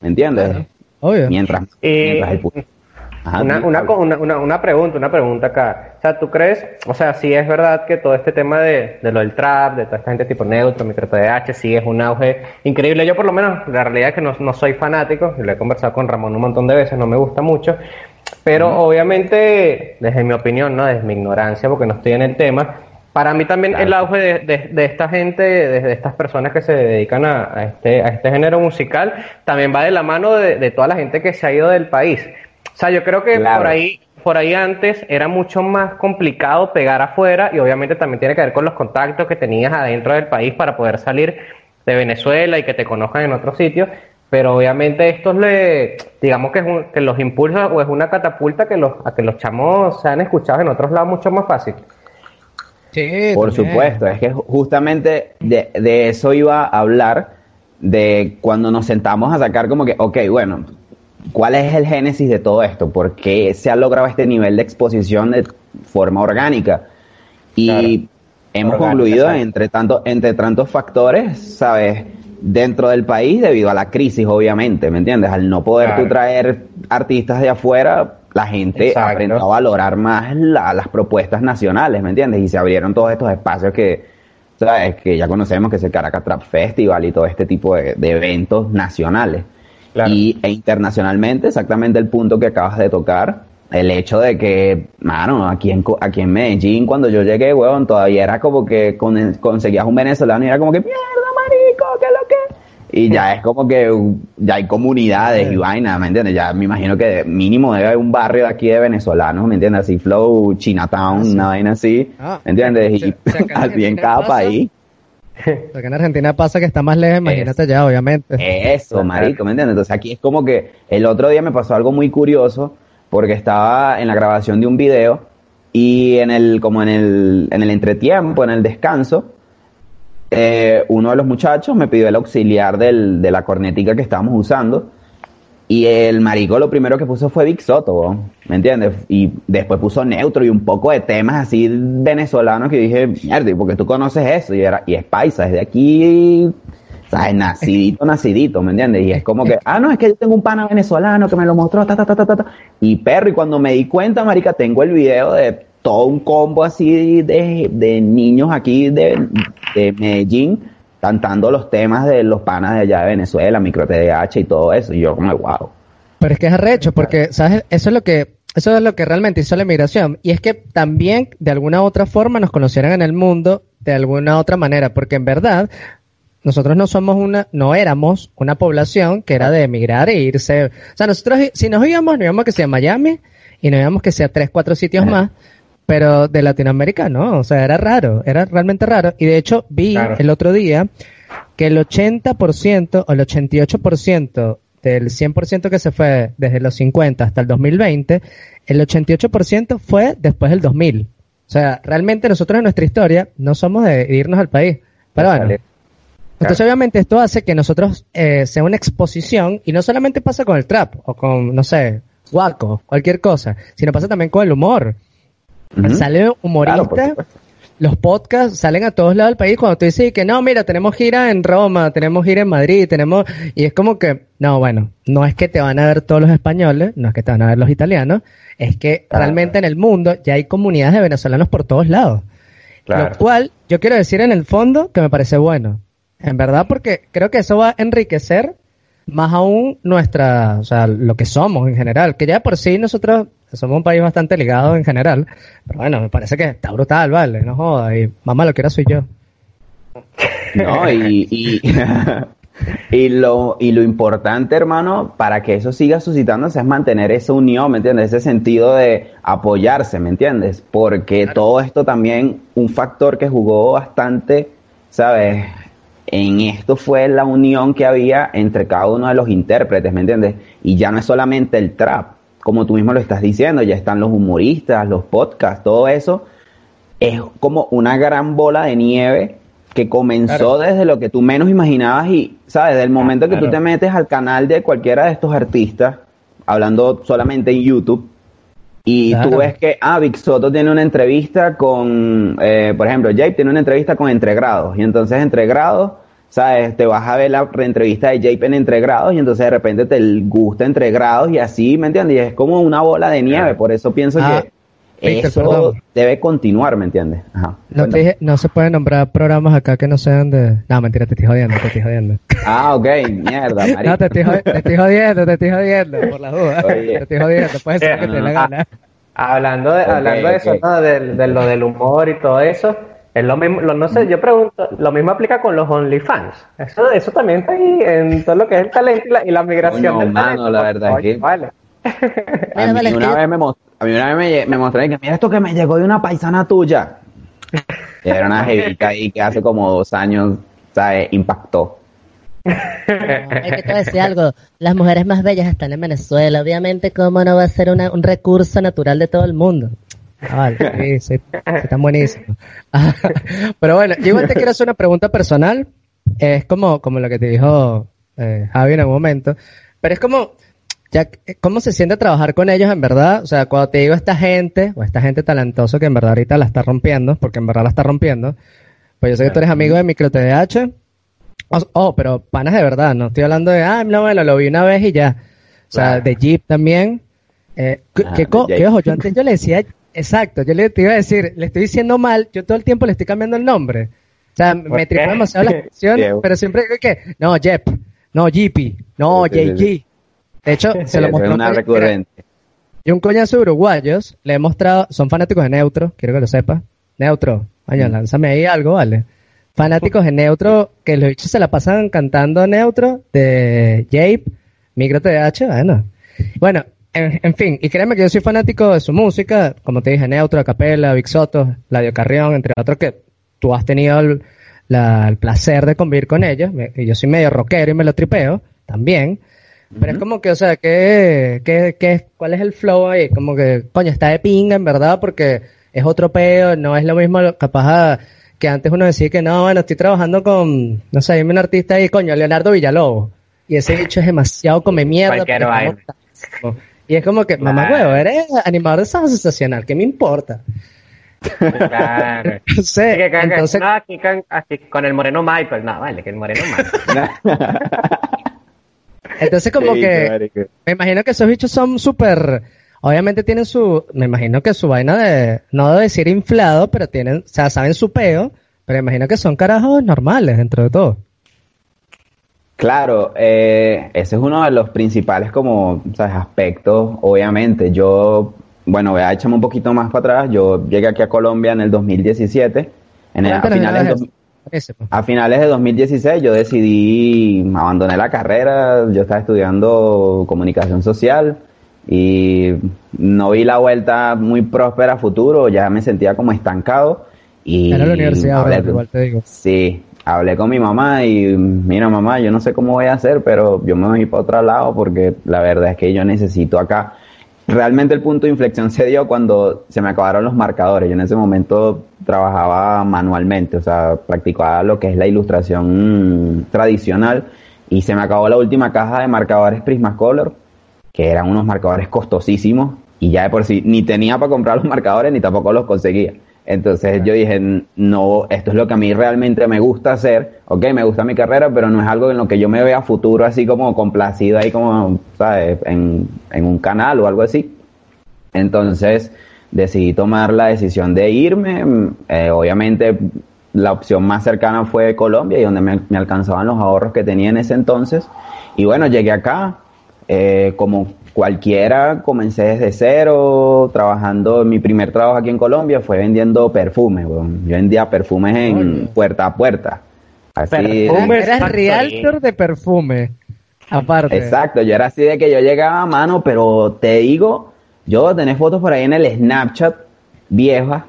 ¿me entiendes? Obvio. Mientras, Y- mientras el Ajá, Una, una, una, una, pregunta, una pregunta acá. O sea, ¿tú crees, o sea, sí es verdad que todo este tema de, de lo del trap, de toda esta gente tipo neutro, micro TDH, sí es un auge increíble. Yo por lo menos, la realidad es que no, no soy fanático, y lo he conversado con Ramón un montón de veces, no me gusta mucho. Pero obviamente, desde mi opinión, ¿no? Desde mi ignorancia, porque no estoy en el tema, para mí también el auge de, de- de esta gente, de, de estas personas que se dedican a, a este, a este género musical, también va de la mano de, de toda la gente que se ha ido del país. O sea, yo creo que Claro. por ahí, por ahí antes era mucho más complicado pegar afuera y obviamente también tiene que ver con los contactos que tenías adentro del país para poder salir de Venezuela y que te conozcan en otros sitios. Pero obviamente estos le, digamos que, es un- que los impulsa o es una catapulta que los, a que los chamos sean escuchados en otros lados mucho más fácil. Sí, Por también. supuesto, es que justamente de, de eso iba a hablar, de cuando nos sentamos a sacar como que, ok, bueno, ¿cuál es el génesis de todo esto? ¿Por qué se ha logrado este nivel de exposición de forma orgánica? Y Claro. hemos Orgánica, concluido entre, tanto, entre tantos factores, ¿sabes? Dentro del país debido a la crisis, obviamente, ¿me entiendes? Al no poder Claro. tú traer artistas de afuera, la gente Exacto. aprendió a valorar más la- las propuestas nacionales, ¿me entiendes? Y se abrieron todos estos espacios que, ¿sabes? Que ya conocemos, que es el Caracas Trap Festival y todo este tipo de, de eventos nacionales. Claro. Y e internacionalmente, exactamente el punto que acabas de tocar, el hecho de que, mano, aquí en, aquí en Medellín, cuando yo llegué, weón, todavía era como que con- conseguías un venezolano y era como que, mierda, marico, ¿qué es lo que? Y ya es como que ya hay comunidades y vainas, ¿me entiendes? Ya me imagino que mínimo debe haber un barrio de aquí de venezolanos, ¿me entiendes? Así Flow, Chinatown, una vaina así, Ah. ¿me entiendes? Y sea, que en [laughs] así en cada pasa- país. Porque en Argentina pasa que está más lejos, imagínate ya, obviamente. Eso, marico, ¿me entiendes? Entonces aquí es como que el otro día me pasó algo muy curioso porque estaba en la grabación de un video y en el, como en el, en el entretiempo, en el descanso, eh, uno de los muchachos me pidió el auxiliar del, de la cornetica que estábamos usando y el marico lo primero que puso fue Big Soto, ¿me entiendes? Y después puso neutro y un poco de temas así venezolanos que dije, mierda, ¿y por qué tú conoces eso? Y, era, y es paisa, es de aquí, ¿sabes? Nacidito, nacidito, ¿me entiendes? Y es como que, ah, no, es que yo tengo un pana venezolano que me lo mostró, ta, ta, ta, ta, ta. Y perro, y cuando me di cuenta, marica, tengo el video de todo un combo así de, de niños aquí de, de Medellín cantando los temas de los panas de allá de Venezuela, micro TDH y todo eso. Y yo como, wow. Pero es que es arrecho, porque, ¿sabes? Eso es lo que, eso es lo que realmente hizo la inmigración. Y es que también, de alguna u otra forma, nos conocieran en el mundo, de alguna otra manera, porque en verdad, nosotros no somos una, no éramos una población que era de emigrar e irse. O sea, nosotros, si nos íbamos, nos íbamos que sea Miami y nos íbamos que sea tres, cuatro sitios más, pero de Latinoamérica no, o sea, era raro, era realmente raro. Y de hecho vi Claro. el otro día que el 80% o el 88% del 100% que se fue desde los 50 hasta el 2020, el 88% fue después del 2000. O sea, realmente nosotros en nuestra historia no somos de irnos al país. Pero bueno, Salir. entonces obviamente esto hace que nosotros eh, sea una exposición y no solamente pasa con el trap o con, no sé, guaco, cualquier cosa, sino pasa también con el humor. Ujú. Sale un humorista, Claro, por supuesto. los podcasts salen a todos lados del país cuando tú dices que no, mira, tenemos gira en Roma, tenemos gira en Madrid, tenemos, y es como que, no, bueno, no es que te van a ver todos los españoles, no es que te van a ver los italianos, es que realmente en el mundo ya hay comunidades de venezolanos por todos lados. Claro. Lo cual, yo quiero decir en el fondo que me parece bueno. En verdad, porque creo que eso va a enriquecer más aún nuestra, o sea, lo que somos en general. Que ya por sí nosotros somos un país bastante ligado en general. Pero bueno, me parece que está brutal, vale, no jodas. Y mamá, lo que era soy yo. No, y, y, [laughs] y lo, y lo importante, hermano, para que eso siga suscitándose es mantener esa unión, ¿me entiendes? Ese sentido de apoyarse, ¿me entiendes? Porque todo esto también, un factor que jugó bastante, ¿sabes? En esto fue la unión que había entre cada uno de los intérpretes, ¿me entiendes? Y ya no es solamente el trap, como tú mismo lo estás diciendo, ya están los humoristas, los podcasts, todo eso es como una gran bola de nieve que comenzó desde lo que tú menos imaginabas y, ¿sabes? Del momento que tú te metes al canal de cualquiera de estos artistas, hablando solamente en YouTube, y Claro. tú ves que, ah, Vic Soto tiene una entrevista con, eh, por ejemplo, Jape tiene una entrevista con Entregrados, y entonces Entregrados, ¿sabes? Te vas a ver la entrevista de Jape en Entregrados, y entonces de repente te gusta Entregrados, y así, ¿me entiendes? Y es como una bola de nieve, por eso pienso Ah, que eso perdón. debe continuar, ¿me entiendes? Ajá. No, te dije- no se pueden nombrar programas acá que no sean de... No, mentira, te estoy jodiendo, te estoy jodiendo. Ah, ok, mierda, [laughs] marico. No, te estoy, jod- te estoy jodiendo, te estoy jodiendo, por las dudas. Oye. Te estoy jodiendo, puede ser que te la gana. Hablando de, hablando de eso, de, lo del humor y todo eso, es lo mismo, lo- no sé, yo pregunto, lo mismo aplica con los OnlyFans. Eso, eso también está ahí en todo lo que es el talento y la, y la migración Coño, del mano, talento. la verdad es que- Vale. A mí, una vez me a mí una vez me, me mostraron que mira esto que me llegó de una paisana tuya. [laughs] Era una jevita ahí que hace como dos años, ¿sabes? Impactó. Hay que te decir algo. Las mujeres más bellas están en Venezuela. Obviamente, ¿cómo no va a ser una- un recurso natural de todo el mundo? Ah, vale, [laughs] sí, están buenísimos. [laughs] Pero bueno, yo igual te quiero hacer una pregunta personal. Es como, como lo que te dijo eh, Javi en algún momento. Pero es como, ya, ¿cómo se siente trabajar con ellos en verdad? O sea, cuando te digo esta gente, o esta gente talentosa que en verdad ahorita la está rompiendo, porque en verdad la está rompiendo, pues yo sé que tú eres amigo de Micro TDH. Oh, oh, pero panas de verdad, no estoy hablando de, ah, no, bueno, lo vi una vez y ya. O sea, Claro. de Jeep también. Eh, ¿qué- Ah, de Jeep. ojo, yo antes yo le decía, exacto, yo le te iba a decir, le estoy diciendo mal, yo todo el tiempo le estoy cambiando el nombre. O sea, me qué? tripa demasiado la [laughs] canción, pero siempre digo que, no, Jeep, no, Jeepy, no, JG. De hecho, [laughs] se lo es mostró. una mira, recurrente. y un coñazo de uruguayos le he mostrado, son fanáticos de Neutro, quiero que lo sepas. Neutro, coño, lánzame ahí algo, vale. Fanáticos de [laughs] Neutro, que los bichos se la pasan cantando Neutro, de Jape, Micro TH, bueno. Bueno, en, en fin, y créeme que yo soy fanático de su música, como te dije, Neutro, Capela, Big Soto, Ladio Carrión, entre otros que tú has tenido el, la- el placer de convivir con ellos, yo soy medio rockero y me lo tripeo, también. Pero es como que, o sea, ¿qué, qué, qué, ¿cuál es el flow ahí? Como que, coño, está de pinga, en verdad, porque es otro peo, no es lo mismo, capaz a- que antes uno decía que no, bueno, estoy trabajando con, no sé, dime un artista ahí, coño, Leonardo Villalobos. Y ese bicho es demasiado come mierda. Y es como que, mamá huevo, eres animador de sábado sensacional, ¿qué me importa? Claro. [laughs] No sé, Sí, que- que- que- entonces, no, aquí, con- aquí con el moreno Michael. No, vale, que el moreno Michael. [laughs] entonces como Sí, que, marico. Me imagino que esos bichos son súper, obviamente tienen su, me imagino que su vaina de, no de decir inflado, pero tienen, o sea, saben su peo, pero me imagino que son carajos normales dentro de todo. Claro, eh, ese es uno de los principales como ¿sabes? aspectos, obviamente. Yo, bueno, voy a echarme un poquito más para atrás. Yo llegué aquí a Colombia en el 2017. En el, a finales de del eso. dos- buenísimo. a finales de 2016 yo decidí abandonar la carrera, yo estaba estudiando comunicación social y no vi la vuelta muy próspera a futuro, ya me sentía como estancado y Era la universidad, igual te digo. Sí, hablé con mi mamá y mira mamá, yo no sé cómo voy a hacer, pero yo me voy para otro lado porque la verdad es que yo necesito acá. Realmente el punto de inflexión se dio cuando se me acabaron los marcadores. Yo en ese momento trabajaba manualmente, o sea, practicaba lo que es la ilustración tradicional y se me acabó la última caja de marcadores Prismacolor, que eran unos marcadores costosísimos y ya de por sí ni tenía para comprar los marcadores ni tampoco los conseguía. Entonces yo dije, no, esto es lo que a mí realmente me gusta hacer, ok, me gusta mi carrera, pero no es algo en lo que yo me vea futuro así como complacido ahí como, ¿sabes? En, en un canal o algo así. Entonces decidí tomar la decisión de irme, eh, obviamente la opción más cercana fue Colombia y donde me, me alcanzaban los ahorros que tenía en ese entonces. Y bueno, llegué acá, eh, como cualquiera, comencé desde cero, trabajando, mi primer trabajo aquí en Colombia fue vendiendo perfumes, weón. yo vendía perfumes en puerta a puerta. Así, Perfumes. Eras Factory. realtor de perfume. Aparte. Exacto, yo era así de que yo llegaba a mano, pero te digo, yo tenés fotos por ahí en el Snapchat viejas,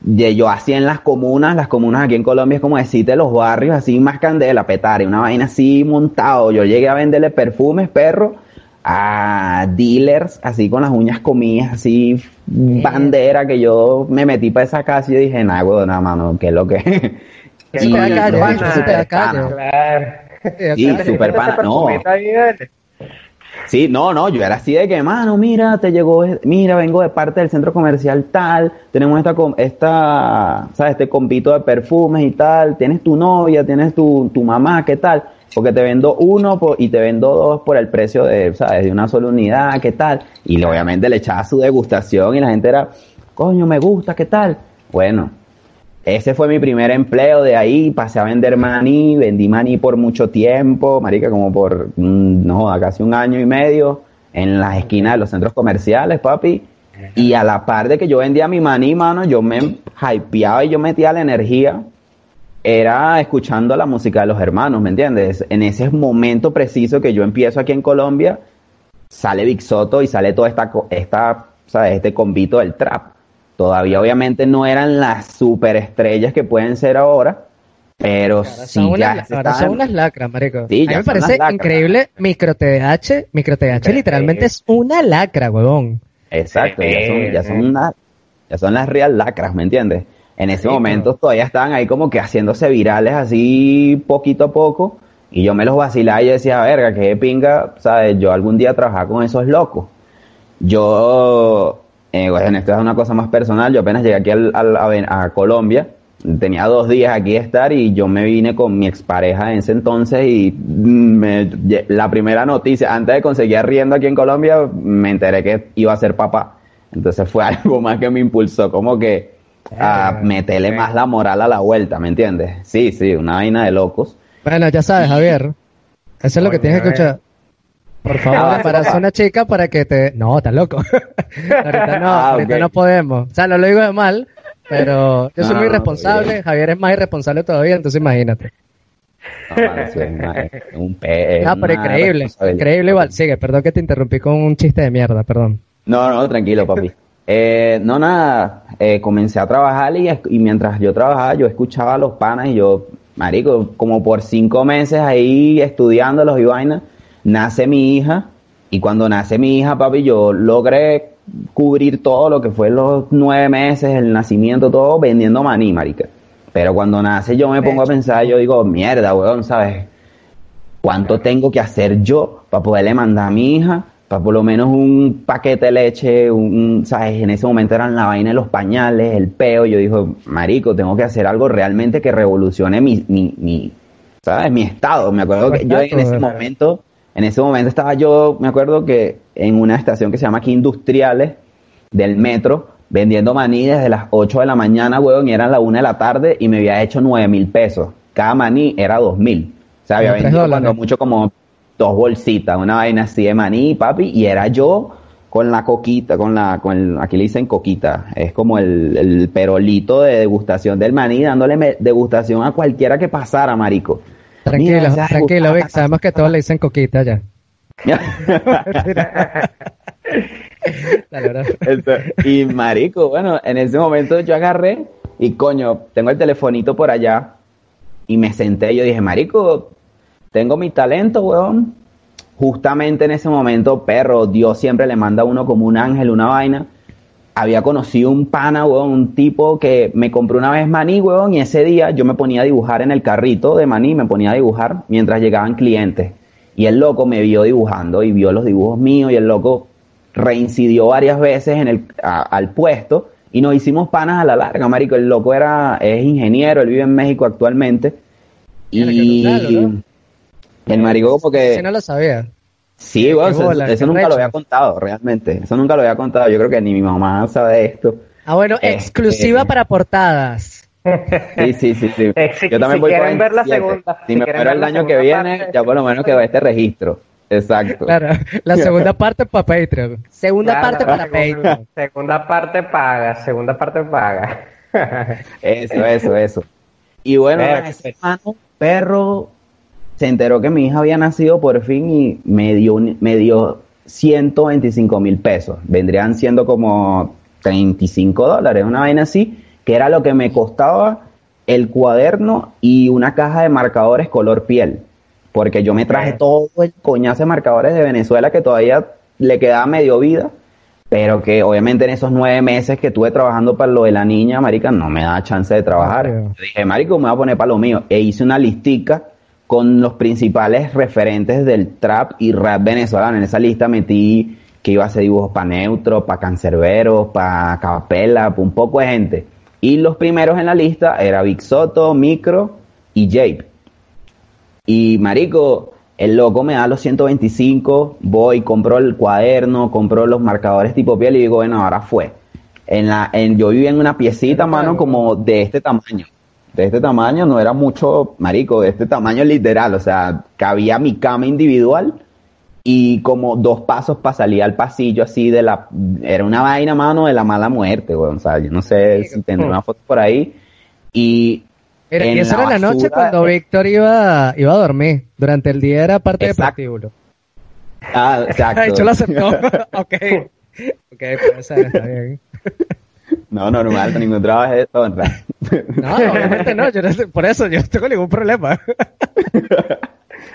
de yo así en las comunas, las comunas aquí en Colombia es como decirte los barrios así más candela, petare, una vaina así montado. Yo llegué a venderle perfumes, perro, a dealers así con las uñas comidas, así bandera que yo me metí para esa casa y yo dije, nah, weón, nada, mano, ¿qué es lo que? Que Sí. Claro. Ese super pana, no. Sí, no, no, yo era así de que, mano, mira, te llegó, mira, vengo de parte del centro comercial tal, tenemos esta, com- esta, sabes, este compito de perfumes y tal, tienes tu novia, tienes tu, tu mamá, ¿qué tal? Porque te vendo uno por- y te vendo dos por el precio de, sabes, de una sola unidad, ¿qué tal? Y obviamente le echaba su degustación y la gente era, coño, me gusta, ¿qué tal? Bueno, ese fue mi primer empleo de ahí, pasé a vender maní, vendí maní por mucho tiempo, marica, como por, mm, no, casi un año y medio, en las esquinas de los centros comerciales, papi. Y a la par de que yo vendía mi maní, mano, yo me hypeaba y yo metía la energía, era escuchando la música de los hermanos, ¿me entiendes? En ese momento preciso que yo empiezo aquí en Colombia, sale Big Soto y sale toda esta, esta, ¿sabes? Este convito del trap. Todavía obviamente no eran las superestrellas que pueden ser ahora, pero Ahora sí son, ya unas, ahora estaban- son unas lacras, marico. Sí, a mí me parece increíble micro TDH. Micro TDH literalmente es una lacra, huevón. Exacto, ya son, ya son una- ya son las real lacras, ¿me entiendes? En ese Sí, momento todavía estaban ahí como que haciéndose virales así poquito a poco y yo me los vacilaba y decía, verga, que pinga, ¿sabes? Yo algún día trabajaba con esos locos. Yo, eh, bueno, esto es una cosa más personal, yo apenas llegué aquí al- al- a, Colombia, tenía dos días aquí de estar y yo me vine con mi expareja en ese entonces y me- la primera noticia, antes de conseguir riendo aquí en Colombia, me enteré que iba a ser papá. Entonces fue [laughs] algo más que me impulsó, como que a meterle más la moral a la vuelta, ¿me entiendes? Sí, sí, una vaina de locos. Bueno, ya sabes, Javier. Eso es lo que tienes que eh. escuchar. Por [laughs] Ah, favor, embaraza papá. a una chica para que te... No, estás loco. [laughs] ahorita no, Ah, ahorita no podemos. O sea, no lo digo de mal, pero yo soy No, muy no, irresponsable. Javier es más irresponsable todavía, entonces imagínate. No, sí, una- un pe- Ah, pero increíble. Increíble igual. Sigue, perdón que te interrumpí con un chiste de mierda, perdón. No, no, tranquilo, papi. Eh, no, nada, eh, comencé a trabajar y, y mientras yo trabajaba yo escuchaba a los panas y yo, marico, como por cinco meses ahí estudiándolos y vaina, nace mi hija y cuando nace mi hija, papi, yo logré cubrir todo lo que fue los nueve meses, el nacimiento, todo vendiendo maní, marica. Pero cuando nace yo me pongo a pensar, yo digo, mierda, weón, ¿sabes? cuánto tengo que hacer yo para poderle mandar a mi hija, para por lo menos un paquete de leche, un, ¿sabes? En ese momento eran la vaina de los pañales, el peo, yo digo, marico, tengo que hacer algo realmente que revolucione mi, mi, mi ¿sabes? Mi estado. Me acuerdo que yo en ese momento, en ese momento estaba yo, me acuerdo que en una estación que se llama aquí Industriales del metro, vendiendo maní desde las 8 de la mañana, weón, y eran las 1 de la tarde y me había hecho 9 mil pesos. Cada maní era 2 mil. O sea, había vendido cuando mucho como dos bolsitas, una vaina así de maní, papi, y era yo con la coquita, con la, con el, aquí le dicen coquita, es como el, el perolito de degustación del maní, dándole degustación a cualquiera que pasara, marico. Tranquilo, Mira, tranquilo, Vic. Sabemos que todos le dicen coquita ya. [laughs] Y marico, bueno, en ese momento yo agarré y coño, tengo el telefonito por allá y me senté y yo dije, marico, tengo mi talento, weón. Justamente en ese momento, perro, Dios siempre le manda a uno como un ángel, una vaina. Había conocido un pana, weón, un tipo que me compró una vez maní, weón, y ese día yo me ponía a dibujar en el carrito de maní, me ponía a dibujar mientras llegaban clientes. Y el loco me vio dibujando y vio los dibujos míos y el loco reincidió varias veces en el, a- al puesto y nos hicimos panas a la larga, marico. El loco era, es ingeniero, él vive en México actualmente. Mira, Y. el marico como que... Si no lo sabía. Sí, bueno, eso, bola, eso nunca recho. lo había contado, realmente. Eso nunca lo había contado. Yo creo que ni mi mamá sabe esto. Ah, bueno, Este- exclusiva para portadas. Sí, sí, sí, sí. [laughs] Eh, si- Yo también si voy quieren ver la 27. segunda- Si, si me muero el año que viene, parte, ya por lo menos quedó este registro. Exacto. Claro, la segunda parte para Patreon. Segunda Claro, parte para segunda- Patreon. Segunda parte paga, segunda parte paga. Eso, eso, eso. Y bueno, hermano, perro, se enteró que mi hija había nacido por fin y me dio, me dio 125 mil pesos. Vendrían siendo como 35 dólares, una vaina así, que era lo que me costaba el cuaderno y una caja de marcadores color piel. Porque yo me traje todo el coñazo de marcadores de Venezuela que todavía le quedaba medio vida pero que obviamente en esos nueve meses que estuve trabajando para lo de la niña, marica, no me da chance de trabajar. Yo dije, marico, me voy a poner para lo mío. E hice una listica con los principales referentes del trap y rap venezolano. En esa lista metí que iba a hacer dibujos para Neutro, para Cancerbero, para Capela, pa' un poco de gente. Y los primeros en la lista era Big Soto, Micro y Jape. Y marico, el loco me da los 125, voy, compro el cuaderno, compro los marcadores tipo piel y digo, bueno, ahora fue. En la, en, yo vivía en una piecita, mano, como de este tamaño. De este tamaño, no era mucho, marico, de este tamaño literal, o sea, cabía mi cama individual y como dos pasos para salir al pasillo así de la, era una vaina, mano, de la mala muerte, weón. O sea, yo no sé si tendré una foto por ahí. Y era en la noche cuando Víctor iba, iba a dormir. Durante el día era parte Exacto. de prostíbulo. Ah, exacto. [laughs] De hecho lo aceptó. [laughs] ok. Ok, puede ser, está bien. No, normal, ningún trabajo es honra. [laughs] No, obviamente no, yo no sé- por eso yo no tengo ningún problema.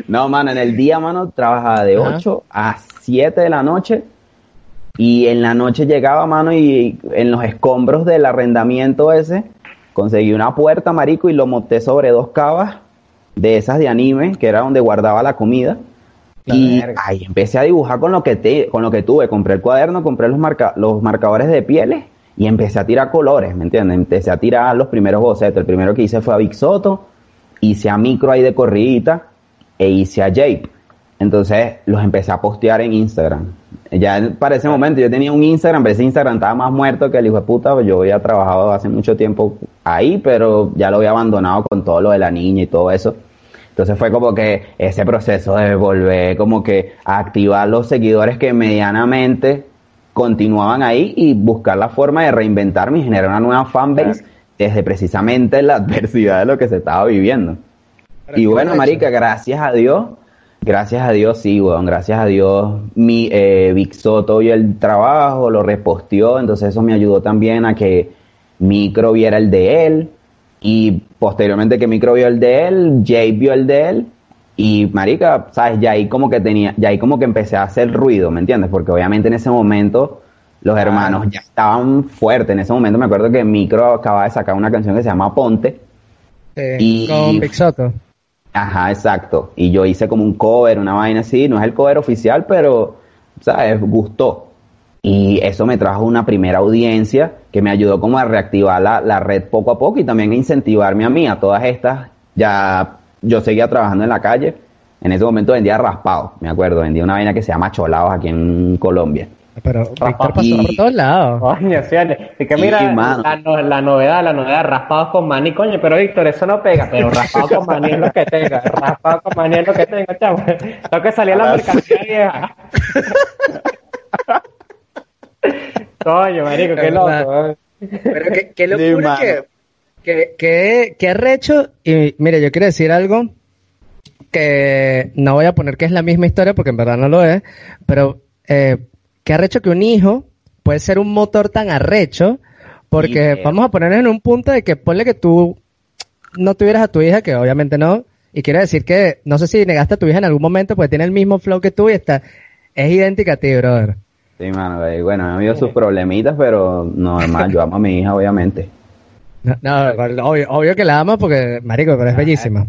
No, mano, en el día, mano, trabajaba de Ajá. 8 a 7 de la noche. Y en la noche llegaba, mano, y en los escombros del arrendamiento ese, conseguí una puerta, marico, y lo monté sobre dos cavas de esas de anime, que era donde guardaba la comida. La y verga. ahí empecé a dibujar con lo que te, con lo que tuve. Compré el cuaderno, compré los, marca, los marcadores de pieles y empecé a tirar colores, ¿me entiendes? Empecé a tirar los primeros bocetos. El primero que hice fue a Big Soto, hice a Micro ahí de corridita e hice a Jape. Entonces los empecé a postear en Instagram. Ya para ese momento yo tenía un Instagram, pero ese Instagram estaba más muerto que el hijo de puta. Yo había trabajado hace mucho tiempo ahí, pero ya lo había abandonado con todo lo de la niña y todo eso. Entonces fue como que ese proceso de volver como que a activar los seguidores que medianamente continuaban ahí y buscar la forma de reinventarme y generar una nueva fanbase desde precisamente la [laughs] adversidad de lo que se estaba viviendo. Y bueno, marica, gracias a Dios, gracias a Dios, sí, weón, gracias a Dios, mi eh, Big Soto vio el trabajo, lo reposteó, entonces eso me ayudó también a que Micro viera el de él, y posteriormente que Micro vio el de él, Jay vio el de él, y marica, sabes, ya ahí como que tenía, ya ahí como que empecé a hacer ruido, ¿me entiendes? Porque obviamente en ese momento los hermanos ya estaban fuertes, en ese momento me acuerdo que Micro acababa de sacar una canción que se llama Ponte, Sí, Y- Con Big Soto. Ajá, exacto. Y yo hice como un cover, una vaina así. No es el cover oficial, pero, ¿sabes? Gustó. Y eso me trajo una primera audiencia que me ayudó como a reactivar la, la red poco a poco y también a incentivarme a mí, a todas estas. Ya yo seguía trabajando en la calle. En ese momento vendía raspados, me acuerdo. Vendía una vaina que se llama cholados aquí en Colombia. Pero Víctor pasó Y- por todos lados. Coño, sí, y que Sí, mira, la, no- la novedad, la novedad, raspados con maní, coño, pero Víctor, eso no pega, pero raspado con maní es lo que tenga, raspado con maní es lo que tenga, chavo. Tengo que salir a la mercancía [laughs] vieja. Coño, marico, qué loco. ¿eh? Pero qué, qué locura que, que, que, que arrecho. Y mire, yo quiero decir algo que no voy a poner que es la misma historia porque en verdad no lo es, pero eh, qué arrecho que un hijo puede ser un motor tan arrecho porque Sí, vamos a ponernos en un punto de que ponle que tú no tuvieras a tu hija, que obviamente no, y quiero decir que no sé si negaste a tu hija en algún momento porque tiene el mismo flow que tú y está, es idéntica a ti, brother. Sí, mano, bueno, han habido sus problemitas, pero normal, yo amo a mi hija, obviamente. No, no, obvio, obvio que la amo porque, marico, pero es bellísima.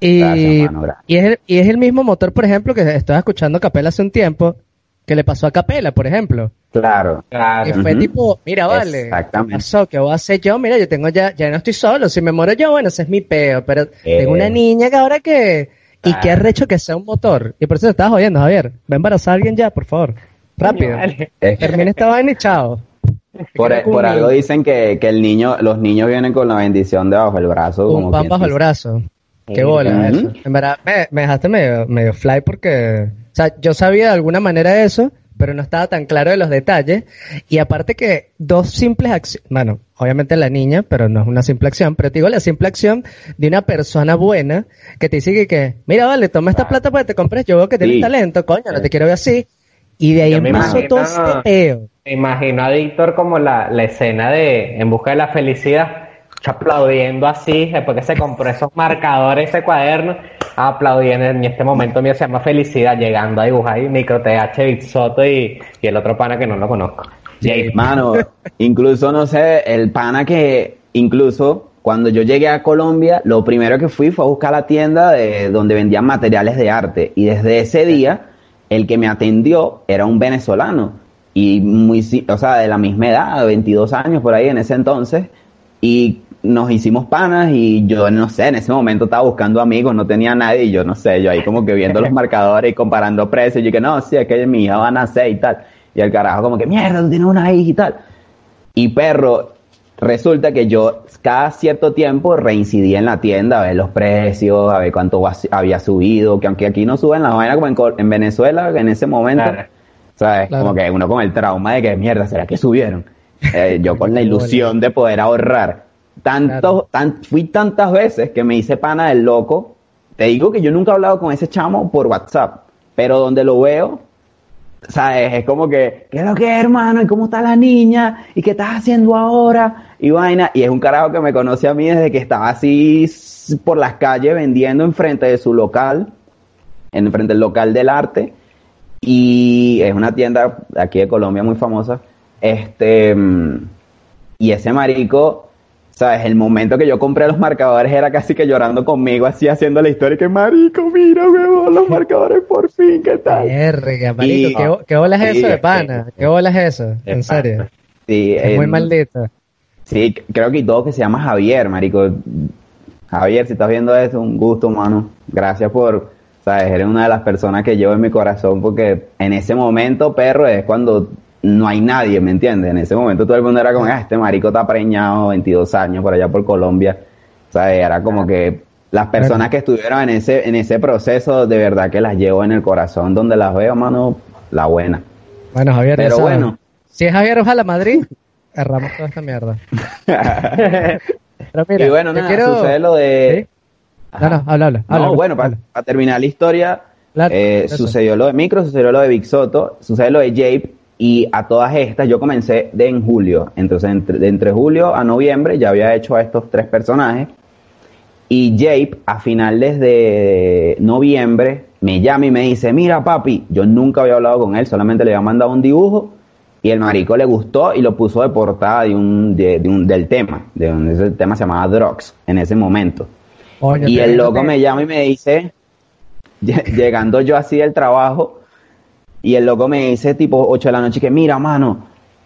Y, Gracias, mano, gracias. y, es el, y es el mismo motor, por ejemplo, que estaba escuchando a Capela hace un tiempo, que le pasó a Capela, por ejemplo. Claro. Claro. Y fue tipo, mira, vale, Exactamente. ¿qué pasó? ¿Qué voy a hacer yo? Mira, yo tengo ya, ya no estoy solo, si me muero yo, bueno, ese es mi peo, pero Eh. tengo una niña que ahora que, y qué Claro. arrecho que sea un motor. Y por eso te estabas jodiendo, Javier. Va a embarazar a alguien ya, por favor. Rápido. Termina esta vaina y chao. Por, por algo dicen que, que el niño, los niños vienen con la bendición debajo del brazo. Un como pan bajo el brazo. Qué bola eso. En verdad, me, me dejaste medio, medio fly porque, o sea, yo sabía de alguna manera eso, pero no estaba tan claro de los detalles. Y aparte que dos simples acciones, bueno, obviamente la niña, pero no es una simple acción, pero te digo la simple acción de una persona buena que te dice que, que mira, vale, toma esta plata para que te compres, yo veo que tienes Sí. talento, coño, no te quiero ver así. Y de ahí empezó todo este peo. Me imagino a Víctor como la, la escena de En busca de la felicidad, aplaudiendo así, después que se compró esos marcadores, ese cuaderno, aplaudiendo. En este momento mío se llama Felicidad, llegando a dibujar ahí Micro TH, Big Soto y, y el otro pana que no lo conozco. Jay. Mano, incluso no sé, el pana que, incluso cuando yo llegué a Colombia, lo primero que fui fue a buscar la tienda de donde vendían materiales de arte. Y desde ese día, el que me atendió era un venezolano. Y muy, o sea, de la misma edad, 22 años por ahí en ese entonces. Y nos hicimos panas y yo no sé, en ese momento estaba buscando amigos, no tenía nadie y yo no sé, yo ahí como que viendo los [laughs] marcadores y comparando precios, yo que no, sí, es que mi hija va a nacer y tal. Y el carajo como que, mierda, tú tienes una hija y tal. Y perro, resulta que yo cada cierto tiempo reincidía en la tienda a ver los precios, a ver cuánto había subido, que aunque aquí no suben las vainas como en, en Venezuela en ese momento, Claro. ¿Sabes? Claro. Como que uno con el trauma de que mierda, ¿será que subieron? Eh, yo con la [laughs] ilusión de poder ahorrar. Tanto, Claro. tan, fui tantas veces que me hice pana del loco. Te digo que yo nunca he hablado con ese chamo por WhatsApp, pero donde lo veo, ¿sabes? Es como que, ¿qué es lo que es, hermano? ¿Y cómo está la niña? ¿Y qué estás haciendo ahora? Y vaina. Y es un carajo que me conoce a mí desde que estaba así por las calles vendiendo enfrente de su local, en frente del local del arte. Y es una tienda aquí de Colombia muy famosa. Este, mm, y ese marico, ¿sabes? El momento que yo compré los marcadores era casi que llorando conmigo, así haciendo la historia. Que marico, mira, huevón, los [laughs] marcadores por fin, ¿qué tal? Verga, marico, Y- ¿qué, qué bola es Sí, eso de pana? ¿Qué bola es eso? En serio. Sí, Es muy maldito. Sí, creo que todo que se llama Javier, marico. Javier, si estás viendo esto, un gusto, mano. Gracias por, sabes, eres una de las personas que llevo en mi corazón porque en ese momento, perro, es cuando no hay nadie, ¿me entiendes? En ese momento todo el mundo era como, ah, este marico está preñado, 22 años, por allá por Colombia. ¿Sabes? Era como que las personas que estuvieron en ese, en ese proceso, de verdad que las llevo en el corazón, donde las veo, mano, la buena. Bueno, Javier, Pero bueno. Si es Javier, ojalá Madrid, erramos toda esta mierda. [laughs] Pero mira, y bueno, nada, quiero... sucede lo de... ¿Sí? No, no, habla, habla. No, habla, bueno, para terminar la historia, Claro, eh, sucedió lo de Micro, sucedió lo de Big Soto, sucede lo de Jape, y a todas estas yo comencé de en julio. Entonces, entre, de entre julio a noviembre ya había hecho a estos tres personajes. Y Jape, a finales de noviembre, me llama y me dice, mira papi, yo nunca había hablado con él, solamente le había mandado un dibujo y el marico le gustó y lo puso de portada de un, de, de un, del tema, de un, ese tema se llamaba Drugs en ese momento. Y el loco te- me llama y me dice, [laughs] lle- llegando yo así del trabajo, y el loco me dice tipo 8 de la noche que mira, mano,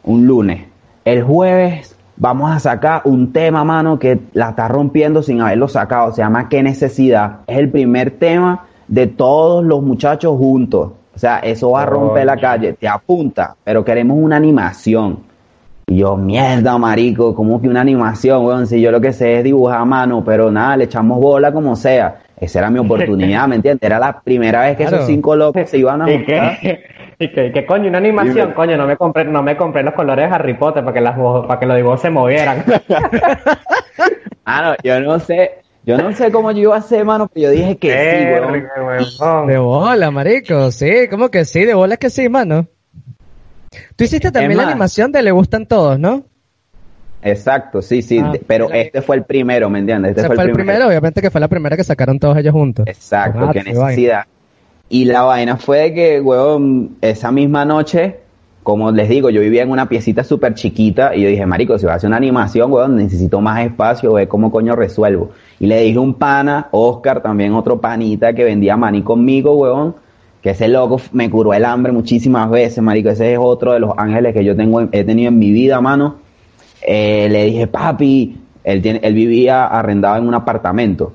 un lunes, el jueves vamos a sacar un tema, mano, que la está rompiendo sin haberlo sacado, se llama ¿Qué necesidad? Es el primer tema de todos los muchachos juntos. O sea, eso va a romper la calle, te apunta, pero queremos una animación. Y yo, mierda, marico, como que una animación, weón? Si yo lo que sé es dibujar a mano, pero nada, le echamos bola como sea. Esa era mi oportunidad, ¿me entiendes? Era la primera vez que Claro. esos cinco locos se iban a ¿Y juntar. qué, Y que, que coño, una animación, coño, no me compré, no me compré los colores de Harry Potter para que las para que los dibujos se movieran. [laughs] Ah, no, yo no sé, yo no sé cómo yo iba a hacer, mano, pero yo dije que sí, weón. De bola, marico, sí, ¿cómo que sí? De bola que sí, mano. Tú hiciste también la animación de Le Gustan Todos, ¿no? Exacto, sí, sí, Ah, pero mira. este fue el primero, ¿me entiendes? Este fue el primero, obviamente que fue la primera que sacaron todos ellos juntos. Exacto, Con qué vaina. necesidad. Y la vaina fue de que, weón, esa misma noche, como les digo, yo vivía en una piecita súper chiquita y yo dije, marico, si voy a hacer una animación, weón, necesito más espacio, ve cómo coño resuelvo. Y le dije a un pana, Oscar, también otro panita que vendía maní conmigo, weón, que ese loco me curó el hambre muchísimas veces, marico, ese es otro de los ángeles que yo tengo, he tenido en mi vida, mano. Eh, le dije, papi, él, tiene, él vivía arrendado en un apartamento.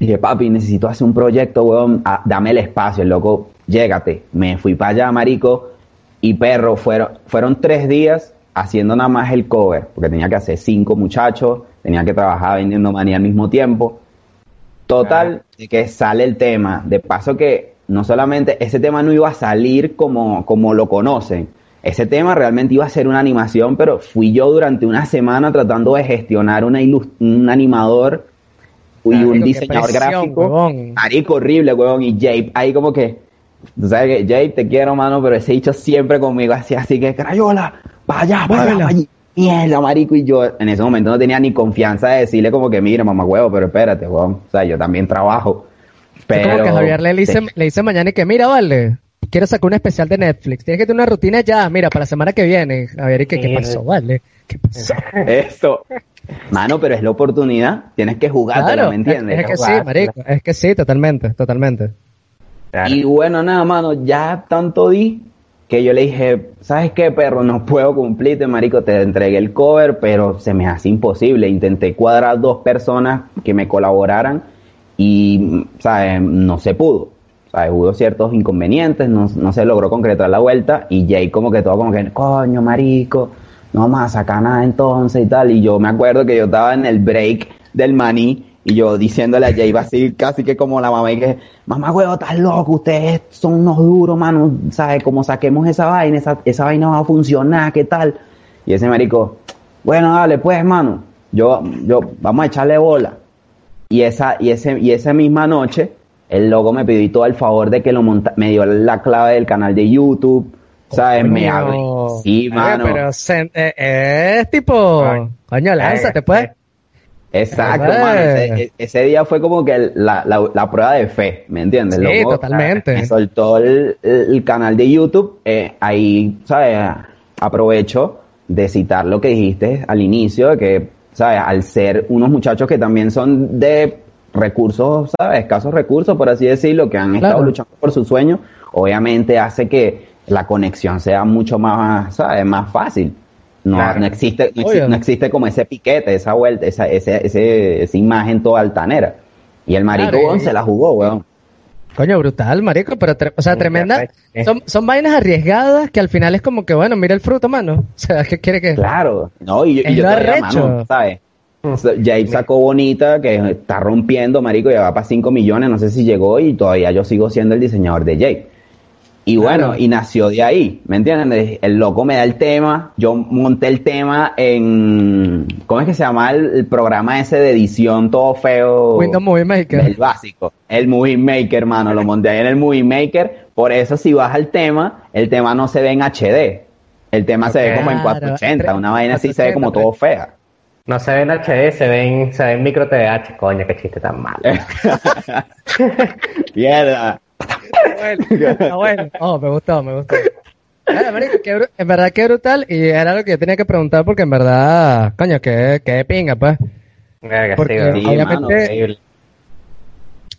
Dije, papi, necesito hacer un proyecto, weón, ah, dame el espacio, el loco, llégate. Me fui para allá, marico, y perro, fueron, fueron tres días haciendo nada más el cover, porque tenía que hacer cinco muchachos, tenía que trabajar vendiendo maní al mismo tiempo. Total, de que sale el tema. De paso que no solamente ese tema no iba a salir como, como lo conocen. Ese tema realmente iba a ser una animación, pero fui yo durante una semana tratando de gestionar una un animador y Marico, un diseñador presión, gráfico. huevón. Marico, horrible, huevón. Y Jape, ahí como que, tú sabes que Jape, te quiero, mano, pero ese dicho siempre conmigo, así, así que, crayola, vaya, vaya, vaya. Mierda, marico, y yo en ese momento no tenía ni confianza de decirle como que, mire, mamá huevo, pero espérate, huevón. O sea, yo también trabajo. Pero, Es como que Javier le dice, le dice mañana y que, mira, vale, quiero sacar un especial de Netflix. Tienes que tener una rutina ya, mira, para la semana que viene. Javier, ¿y qué, qué pasó, vale? ¿Qué pasó? [laughs] Eso. Mano, pero es la oportunidad. Tienes que jugártela, Claro, ¿me entiendes? es que sí, marico, es que sí, totalmente, totalmente. Claro. Y bueno, nada, mano, ya tanto di que yo le dije, ¿sabes qué, perro? No puedo cumplirte, marico, te entregué el cover, pero se me hace imposible. Intenté cuadrar dos personas que me colaboraran y, ¿sabes? No se pudo. ¿Sabes? Hubo ciertos inconvenientes, no, no se logró concretar la vuelta y Jay como que todo como que, coño, marico, no vamos a sacar nada entonces y tal. Y yo me acuerdo que yo estaba en el break del maní y yo diciéndole a Jay así, casi que como la mamá y que, mamá huevo, estás loco, ustedes son unos duros, mano, ¿sabes? Como saquemos esa vaina, esa, esa vaina va a funcionar, ¿qué tal? Y ese marico, bueno, dale pues, mano, yo, yo, vamos a echarle bola. Y esa, y ese, y esa misma noche, el logo me pidió todo el favor de que lo monta, me dio la clave del canal de YouTube, ¿sabes? Me habló. Sí, Eh, mano. Pero se- eh, es tipo, Ay. coño, lánzate, Eh, pues. Exacto, Eh. mano. Ese, ese día fue como que la, la, la prueba de fe, ¿me entiendes? Sí, Loco, totalmente. Me soltó el, el canal de YouTube, eh, ahí, ¿sabes? Aprovecho de citar lo que dijiste al inicio, de que, ¿sabes? Al ser unos muchachos que también son de recursos, ¿sabes? Escasos recursos, por así decirlo, que han estado luchando por su sueño, obviamente hace que la conexión sea mucho más, ¿sabes? Más fácil. No, Claro. no existe, no, existe como ese piquete, esa vuelta, esa, ese, ese- esa imagen toda altanera. Y el Claro, y- se la jugó, weón. Coño, brutal, marico, pero, tre- o sea, tremenda. perfecto. Son, son vainas arriesgadas que al final es como que, bueno, mira el fruto, mano. [laughs] O sea, ¿qué quiere que...? Claro. No, y, yo- y yo lo todavía, mano, ¿sabes? So- Jabe sacó bonita, que está rompiendo, marico, ya va para 5 millones, no sé si llegó, y todavía yo sigo siendo el diseñador de Jabe. Y bueno, Claro. y nació de ahí, ¿me entiendes? El loco me da el tema, yo monté el tema en, ¿cómo es que se llama el, el programa ese de edición todo feo? Windows Movie Maker. El básico, el Movie Maker, mano, lo monté ahí en el Movie Maker, por eso si vas al tema, el tema no se ve en HD, el tema se ve como en Claro, 480, una vaina así se ve como 480, todo fea. No se ve en HD, se ve en, se ve en micro TDH, coño, qué chiste tan malo. [laughs] Mierda. Bueno, está bueno. [laughs] Oh, me gustó, me gustó. Claro, marico, en verdad que brutal y era lo que yo tenía que preguntar porque en verdad, coño, que, que pinga, pues. Verga, Porque sí, obviamente mano,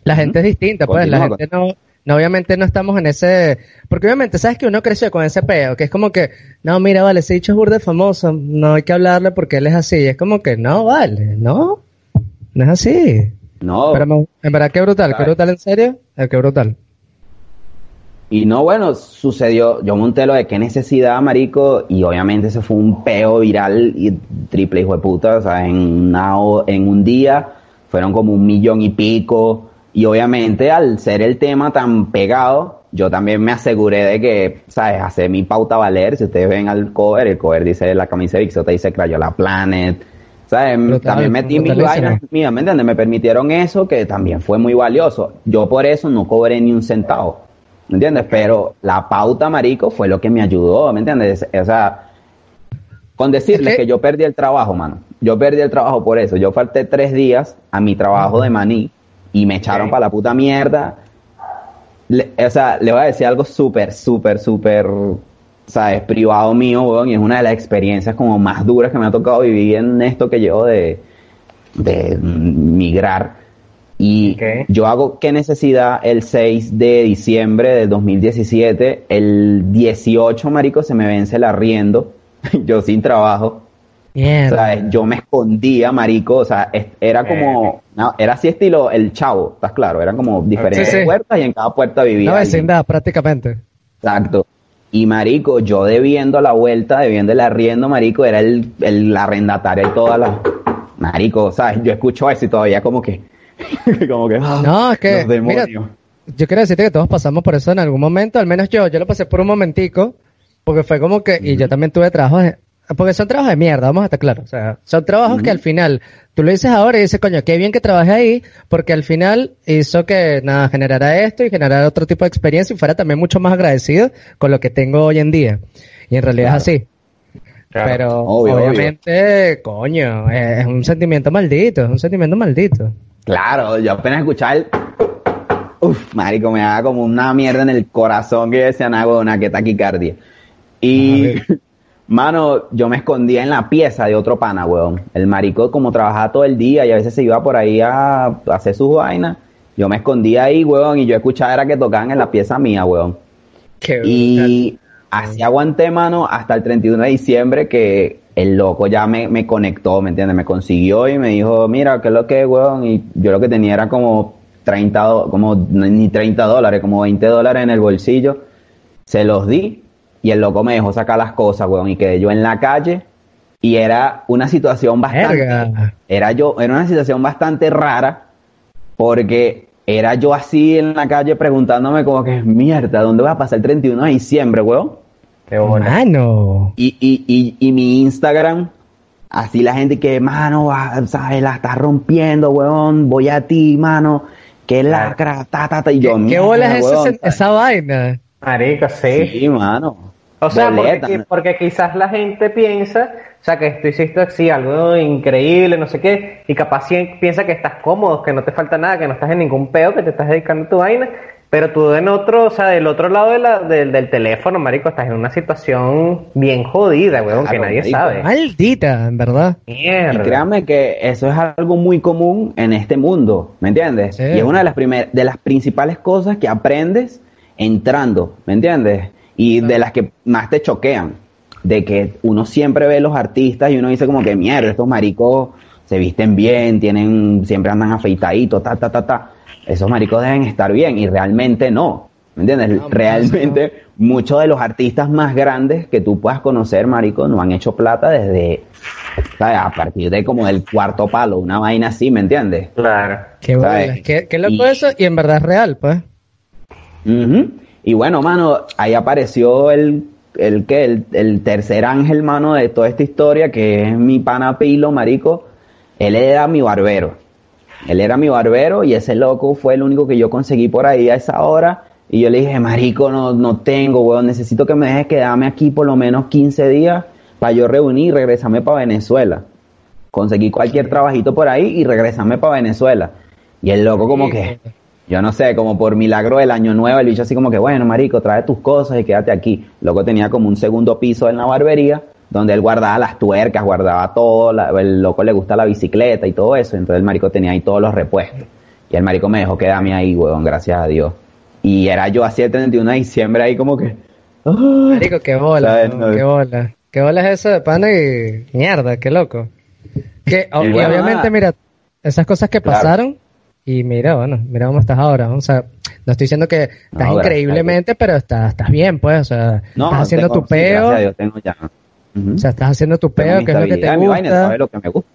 la gente es distinta, pues, la Continúa, gente no, no, obviamente no estamos en ese, porque obviamente sabes que uno creció con ese peo, que es como que, no, mira, vale, ese dicho es burde famoso, no hay que hablarle porque él es así, y es como que, no, vale, no, no es así. No, Pero en verdad que brutal, que brutal en serio, eh, que brutal. Y no, bueno, sucedió, yo monté lo de qué necesidad, marico, y obviamente eso fue un peo viral y triple hijo de puta, o sea, en, una en un día fueron como un millón y pico, y obviamente al ser el tema tan pegado, yo también me aseguré de que, ¿sabes? Hacer mi pauta valer. Si ustedes ven al cover, el cover dice la camisa de Vixota, dice Crayola Planet. ¿Sabes? También metí mis vainas mías, ¿me entiendes? Me permitieron eso que también fue muy valioso. Yo por eso no cobré ni un centavo. ¿Me entiendes? Pero la pauta, marico, fue lo que me ayudó, ¿me entiendes? O sea, con decirles Es que- yo perdí el trabajo, mano. Yo perdí el trabajo por eso. Yo falté tres días a mi trabajo de maní y me echaron para la puta mierda. Le- o sea, le voy a decir algo súper, súper, súper, ¿sabes? Privado mío, weón, y es una de las experiencias como más duras que me ha tocado vivir en esto que llevo de, de migrar. Y yo hago qué necesidad el 6 de diciembre del 2017, el 18, marico, se me vence el arriendo, [laughs] yo sin trabajo. O Mierda. sea, yo me escondía, marico, o sea, era como, no, era así estilo el chavo, ¿estás claro? Eran como diferentes Sí, sí. puertas y en cada puerta vivía Una alguien. vecindad, prácticamente. Exacto. Y marico, yo debiendo la vuelta, debiendo el arriendo, marico, era el, el arrendatario y toda la... Marico, ¿sabes? Yo escucho eso y todavía como que... [laughs] como que... ah, No, es que, los demonios. mira, yo quiero decirte que todos pasamos por eso en algún momento, al menos yo, yo lo pasé por un momentico, porque fue como que, y yo también tuve trabajos, porque son trabajos de mierda, vamos a estar claros, o sea, son trabajos que al final, tú lo dices ahora y dices, coño, qué bien que trabajé ahí, porque al final hizo que, nada, generara esto y generara otro tipo de experiencia y fuera también mucho más agradecido con lo que tengo hoy en día. Y en realidad es así. Claro. Pero Obvio, obviamente, coño, es un sentimiento maldito, es un sentimiento maldito. Claro, yo apenas escuchaba el... Uf, marico, me daba como una mierda en el corazón que decía, nada, una que taquicardia. Y, [laughs] mano, yo me escondía en la pieza de otro pana, weón. El marico como trabajaba todo el día y a veces se iba por ahí a, a hacer sus vainas. Yo me escondía ahí, weón, y yo escuchaba era que tocaban en la pieza mía, weón. Qué Y así aguanté, mano, hasta el 31 de diciembre que el loco ya me, me conectó, ¿me entiendes? Me consiguió y me dijo, mira, ¿qué es lo que es, weón? Y yo lo que tenía era como 30, do- como ni 30 dólares, como 20 dólares en el bolsillo. Se los di y el loco me dejó sacar las cosas, weón, y quedé yo en la calle y era una situación bastante... Era yo, era una situación bastante rara porque era yo así en la calle preguntándome como que mierda, ¿dónde voy a pasar el 31 de diciembre, weón? Qué. Mano. Y, y, y, y mi Instagram, así la gente que, mano, sabes, la está rompiendo, weón, voy a ti, mano, que lacra, ta, ta, ta, y yo, ¿Qué bola es esa vaina? Marico, sí. Sí, mano. O sea, porque, porque quizás la gente piensa, o sea, que tú hiciste así algo increíble, no sé qué, y capaz piensa que estás cómodo, que no te falta nada, que no estás en ningún peo, que te estás dedicando a tu vaina, pero tú en otro, o sea, del otro lado de la, del, del teléfono, marico, estás en una situación bien jodida, weón, que Claro, nadie marico. sabe. Maldita, en verdad. Y Mierda. créanme que eso es algo muy común en este mundo, ¿me entiendes? Sí. Y es una de las primer, de las principales cosas que aprendes entrando, ¿me entiendes? Y de las que más te choquean, de que uno siempre ve los artistas y uno dice como que mierda, estos maricos se visten bien, tienen, siempre andan afeitaditos, ta, ta, ta, ta. Esos maricos deben estar bien y realmente no, ¿me entiendes? realmente muchos de los artistas más grandes que tú puedas conocer, marico, no han hecho plata desde, ¿sabes? A partir de como del cuarto palo, una vaina así, ¿me entiendes? Claro. Qué. ¿Sabes? Qué, qué loco Y- eso, y en verdad es real, pues. Y bueno, mano, ahí apareció el, el que el, el tercer ángel, mano, de toda esta historia, que es mi pana Pilo, marico. Él era mi barbero. Él era mi barbero y ese loco fue el único que yo conseguí por ahí a esa hora. Y yo le dije, marico, no, no tengo, weón, necesito que me dejes quedarme aquí por lo menos 15 días para yo reunir y regresarme para Venezuela. Conseguí cualquier trabajito por ahí y regresarme para Venezuela. Y el loco como que, yo no sé, como por milagro del año nuevo, el bicho así como que, bueno, marico, trae tus cosas y quédate aquí. Loco tenía como un segundo piso en la barbería, donde él guardaba las tuercas, guardaba todo, la- el loco le gusta la bicicleta y todo eso, entonces el marico tenía ahí todos los repuestos. Y el marico me dejó quedarme ahí, weón, gracias a Dios. Y era yo así el 31 de diciembre ahí como que... "Ay". Marico, qué bola. ¿no? qué bola. Qué bola es eso de pana y mierda, qué loco. Que, y bueno, obviamente, mira, esas cosas que Claro. pasaron y mira, bueno, mira cómo estás ahora. O sea, no estoy diciendo que estás gracias increíblemente, pero estás, estás bien, pues, o sea, No, estás haciendo tengo- tu sí, peo, gracias a Dios tengo ya. O sea, estás haciendo tu peo, que es lo que te vaina, gusta. sabes lo que me gusta.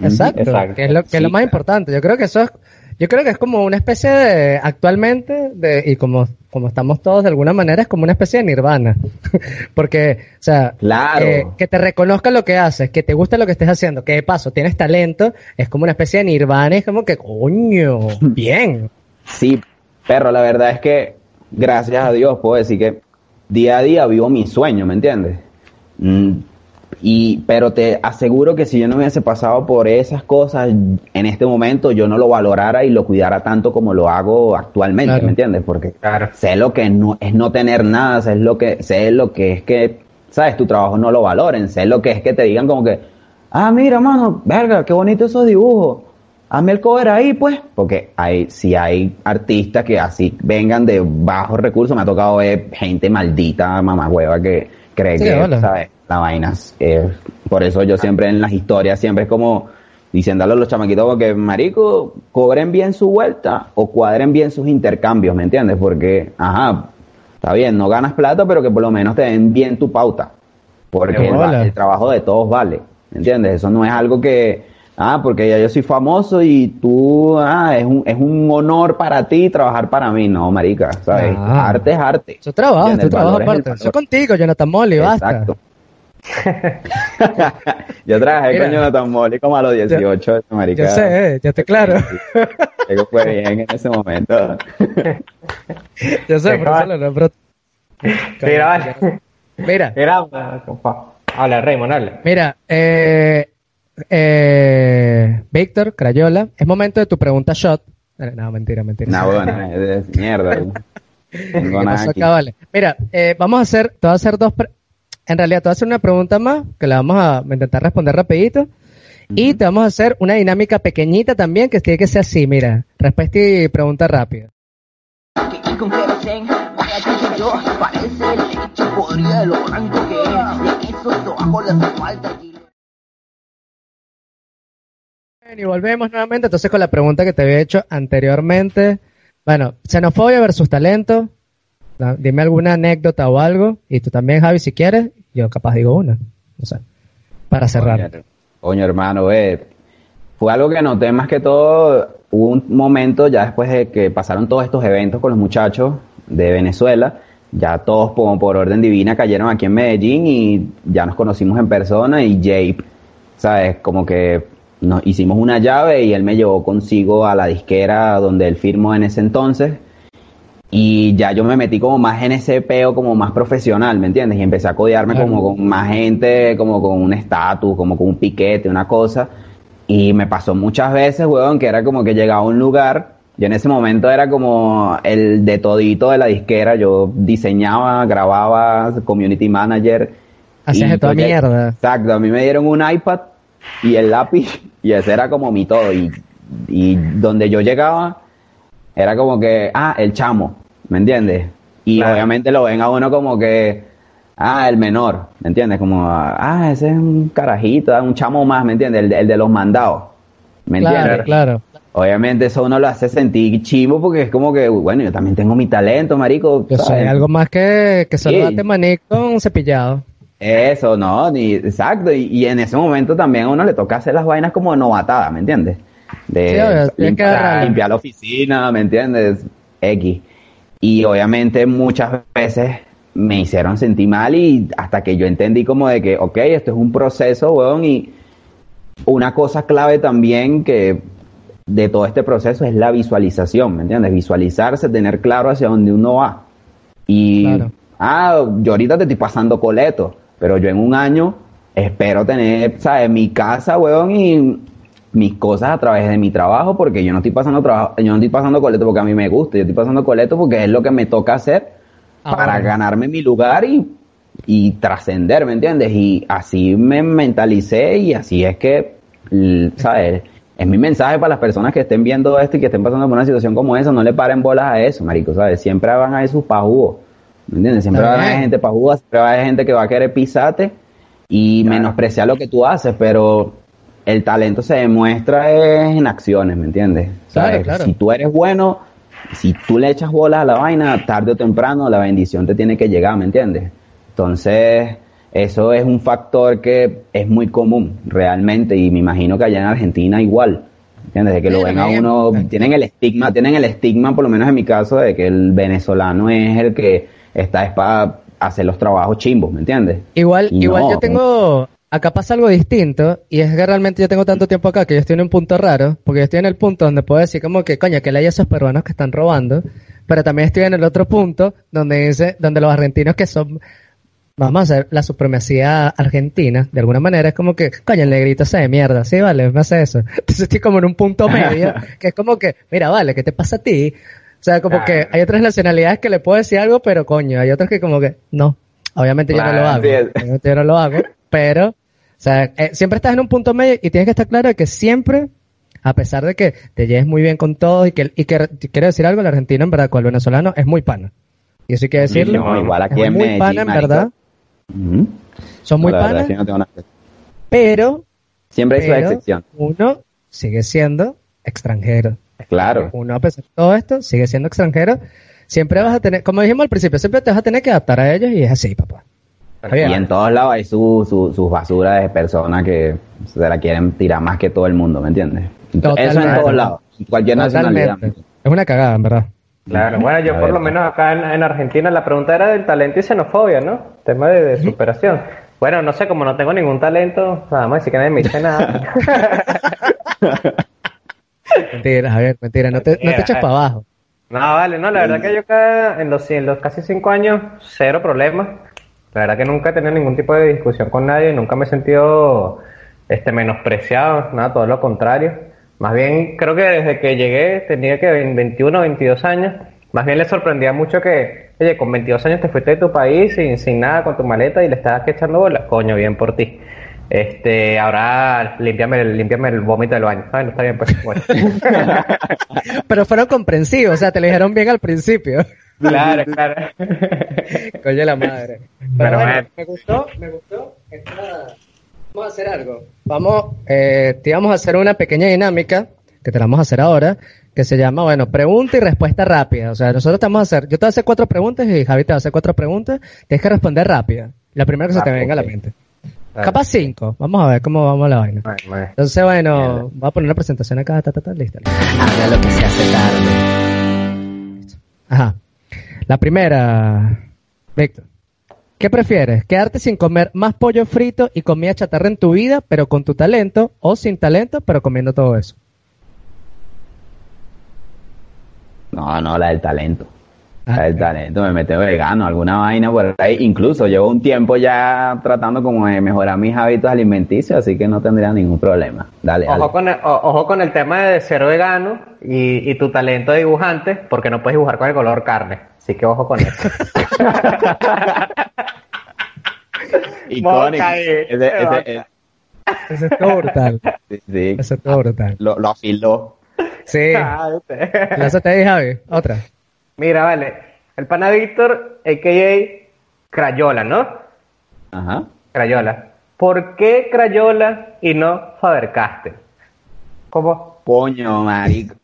Exacto, Exacto. que es lo, que es lo más claro. importante. Yo creo que eso es, Yo creo que es como una especie de, actualmente, de, y como, como estamos todos de alguna manera, es como una especie de nirvana. [laughs] Porque, o sea, Claro. eh, que te reconozca lo que haces, que te gusta lo que estés haciendo, que de paso tienes talento, es como una especie de nirvana, es como que, coño, [laughs] bien. Sí, perro, la verdad es que, gracias a Dios, puedo decir que día a día vivo mi sueño, ¿me entiendes? Mm, y, pero te aseguro que si yo no hubiese pasado por esas cosas en este momento, yo no lo valorara y lo cuidara tanto como lo hago actualmente, Claro. ¿me entiendes? Porque Claro. sé lo que no, es no tener nada, sé lo que, sé lo que es que, sabes, tu trabajo no lo valoren, sé lo que es que te digan como que, ah, mira, mano, verga, qué bonito esos dibujos. Hazme el cover ahí, pues. Porque hay, si hay artistas que así vengan de bajos recursos, me ha tocado ver gente maldita, mamagüeva, que cree Sí, que, hola. ¿sabes? La vaina. eh, por eso yo siempre en las historias, siempre es como diciéndole a los chamaquitos que, marico, cobren bien su vuelta o cuadren bien sus intercambios, ¿me entiendes? Porque, ajá, está bien, no ganas plata, pero que por lo menos te den bien tu pauta. Porque el, el trabajo de todos vale, ¿me entiendes? Eso no es algo que, ah, porque ya yo soy famoso y tú, ah, es un, es un honor para ti trabajar para mí. No, marica, ¿sabes? Ah. Arte es arte. Eso trabajo, es el aparte. Eso contigo, Jonathan Molly, basta. Exacto. [laughs] yo trabajé Mira. con Jonathan Molly como a los 18, marica. Yo sé, eh, ya estoy claro. Eso fue bien en ese momento. [laughs] Yo sé, por eso lo nombro. Mira, vale. Mira, Mira, compa. Habla, Raymond, habla. mira, eh, eh, Víctor, Crayola, es momento de tu pregunta shot. Eh, No, mentira, mentira. Nah, bueno, [laughs] es mierda. No ¿Qué tengo nada pasó aquí. acá, vale? Mira, eh, vamos a hacer, te voy a hacer dos, pre- en realidad te voy a hacer una pregunta más, que la vamos a intentar responder rapidito, y te vamos a hacer una dinámica pequeñita también, que tiene que ser así, mira, respuesta y pregunta rápida. Y volvemos nuevamente entonces con la pregunta que te había hecho anteriormente. Bueno, xenofobia versus talento. Dime alguna anécdota o algo, y tú también, Javi, si quieres, yo capaz digo una, no sé, para cerrar. Coño, coño, hermano, eh, fue algo que noté más que todo. Hubo un momento ya después de que pasaron todos estos eventos con los muchachos de Venezuela, ya todos como por orden divina cayeron aquí en Medellín y ya nos conocimos en persona y Jape, ¿sabes? Como que nos hicimos una llave y él me llevó consigo a la disquera donde él firmó en ese entonces. Y ya yo me metí como más en ese peo, como más profesional, ¿me entiendes? Y empecé a codearme Claro. como con más gente, como con un estatus, como con un piquete, una cosa. Y me pasó muchas veces, weón, que era como que llegaba a un lugar, yo en ese momento era como el de todito de la disquera, yo diseñaba, grababa, community manager. Hacías de toda mierda. Exacto, a mí me dieron un iPad y el lápiz [laughs] y ese era como mi todo. Y, y donde yo llegaba era como que, ah, el chamo, ¿me entiendes? Y Claro. obviamente lo ven a uno como que, ah, el menor, ¿me entiendes? Como, ah, ese es un carajito, un chamo más, ¿me entiendes? El, de- el de los mandados, ¿me Claro, entiendes? claro. Obviamente eso uno lo hace sentir chivo porque es como que, bueno, yo también tengo mi talento, marico. Yo soy ¿sabes? algo más que, que solo Sí. date maní con cepillado. Eso, no, ni, exacto. Y, y en ese momento también a uno le toca hacer las vainas como novatada, ¿me entiendes? De Sí, obvio, limpiar, la oficina, ¿me entiendes? X. Y obviamente muchas veces me hicieron sentir mal y hasta que yo entendí como de que, ok, esto es un proceso, weón, y una cosa clave también que de todo este proceso es la visualización, ¿me entiendes? Visualizarse, tener claro hacia dónde uno va. Y, Claro. ah, yo ahorita te estoy pasando coleto, pero yo en un año espero tener, ¿sabes? Mi casa, weón, y mis cosas a través de mi trabajo, porque yo no estoy pasando trabajo, yo no estoy pasando coleto porque a mí me gusta, yo estoy pasando coleto porque es lo que me toca hacer para Ahora. ganarme mi lugar y, y trascender, ¿me entiendes? Y así me mentalicé y así es que, ¿sabes? Es mi mensaje para las personas que estén viendo esto y que estén pasando por una situación como esa, no le paren bolas a eso, marico, ¿sabes? Siempre van a sus pajugos, ¿me entiendes? Siempre van a haber gente pajuga, siempre va a haber gente que va a querer pisarte y menospreciar lo que tú haces, pero el talento se demuestra es en acciones, ¿me entiendes? Claro, ¿Sabes? claro. Si tú eres bueno, si tú le echas bolas a la vaina, tarde o temprano la bendición te tiene que llegar, ¿me entiendes? Entonces, eso es un factor que es muy común realmente y me imagino que allá en Argentina igual. ¿Entiendes? De que lo ven a uno, tienen el estigma, tienen el estigma, por lo menos en mi caso, de que el venezolano es el que está es para hacer los trabajos chimbos, ¿me entiendes? Igual, Y igual no. yo tengo, acá pasa algo distinto, y es que realmente yo tengo tanto tiempo acá que yo estoy en un punto raro, porque yo estoy en el punto donde puedo decir como que, coño, que le hay esos peruanos que están robando, pero también estoy en el otro punto donde dice, donde los argentinos que son, vamos a hacer la supremacía argentina, de alguna manera es como que, coño, el negrito se de mierda, sí, vale, me hace eso. [laughs] Entonces estoy como en un punto medio, [laughs] que es como que, mira, vale, ¿qué te pasa a ti? O sea, como que hay otras nacionalidades que le puedo decir algo, pero coño, hay otras que como que, no. Obviamente yo no lo hago. Obviamente yo no lo hago, pero, o sea, eh, siempre estás en un punto medio y tienes que estar claro de que siempre, a pesar de que te lleves muy bien con todos y que, y que quiero decir algo, el argentino en verdad con el venezolano es muy pana. Y eso hay que decirlo. No, igual aquí es en muy Medellín, pana en verdad. Son muy No, panas, es que no pero, Siempre hay su pero excepción. uno sigue siendo extranjero. Claro. Uno, a pesar de todo esto, sigue siendo extranjero. Siempre vas a tener, como dijimos al principio, siempre te vas a tener que adaptar a ellos y es así, papá. Está bien. Y en todos lados hay su, su, sus basuras de personas que se la quieren tirar más que todo el mundo, ¿me entiendes? Eso en todos lados, en cualquier nacionalidad. Totalmente. Es una cagada, en verdad. Claro, bueno, yo por lo menos acá en, en Argentina la pregunta era del talento y xenofobia, ¿no? Tema de, de superación. Bueno, no sé, como no tengo ningún talento, nada más decir que nadie me dice nada. [laughs] [laughs] Mentira, Javier, mentira, no te, no te eches para abajo. No, vale, no, la verdad que yo acá en los, en los casi cinco años, cero problemas. La verdad que nunca he tenido ningún tipo de discusión con nadie, nunca me he sentido este, menospreciado, nada, todo lo contrario. Más bien, creo que desde que llegué, tenía que 21 o 22 años, más bien le sorprendía mucho que, oye, con 22 años te fuiste de tu país sin, sin nada, con tu maleta y le estabas que echando bola. Coño, bien por ti. Este, ahora límpiame, el- límpiame el vómito del baño. Bueno, está bien, pues. Bueno. [laughs] Pero fueron comprensivos, o sea, te lo dijeron bien al principio. claro, claro. [laughs] Coño la madre. Pero, Pero bueno, bueno. me gustó, me gustó. esta- Vamos a hacer algo. Vamos, eh, te íbamos a hacer una pequeña dinámica, que te la vamos a hacer ahora, que se llama, bueno, pregunta y respuesta rápida. O sea, nosotros te vamos a hacer, yo te voy a hacer cuatro preguntas y Javi te va a hacer cuatro preguntas. Tienes que responder rápida. La primera que se te Ah, venga a la ok. mente. Capaz cinco. Vamos a ver cómo vamos la vaina. Bueno, bueno. Entonces, bueno, voy a poner una presentación acá, ta, ta, ta, listo. Habla lo que se hace tarde. Ajá. La primera, Víctor. ¿Qué prefieres? ¿Quedarte sin comer más pollo frito y comida chatarra en tu vida, pero con tu talento, o sin talento, pero comiendo todo eso? No, no, la del talento. Ah, del talento, me mete vegano, alguna vaina por ahí. Incluso llevo un tiempo ya tratando como de mejorar mis hábitos alimenticios, así que no tendría ningún problema. Dale, dale. Ojo con, el, o- ojo con el tema de ser vegano y, y tu talento de dibujante, porque no puedes dibujar con el color carne. Así que ojo con eso. [laughs] Icónico. Ahí, Ese- ese- ese- es todo brutal. [laughs] sí, sí. Eso es todo brutal. Lo, lo afiló. Sí. Ah, ¿viste? Lánzate ahí, Javi. Otra. Mira, vale. El pana Víctor, a.k.a. Crayola, ¿no? Ajá. Crayola. ¿Por qué Crayola y no Faber-Castell? ¿Cómo? Coño, marico.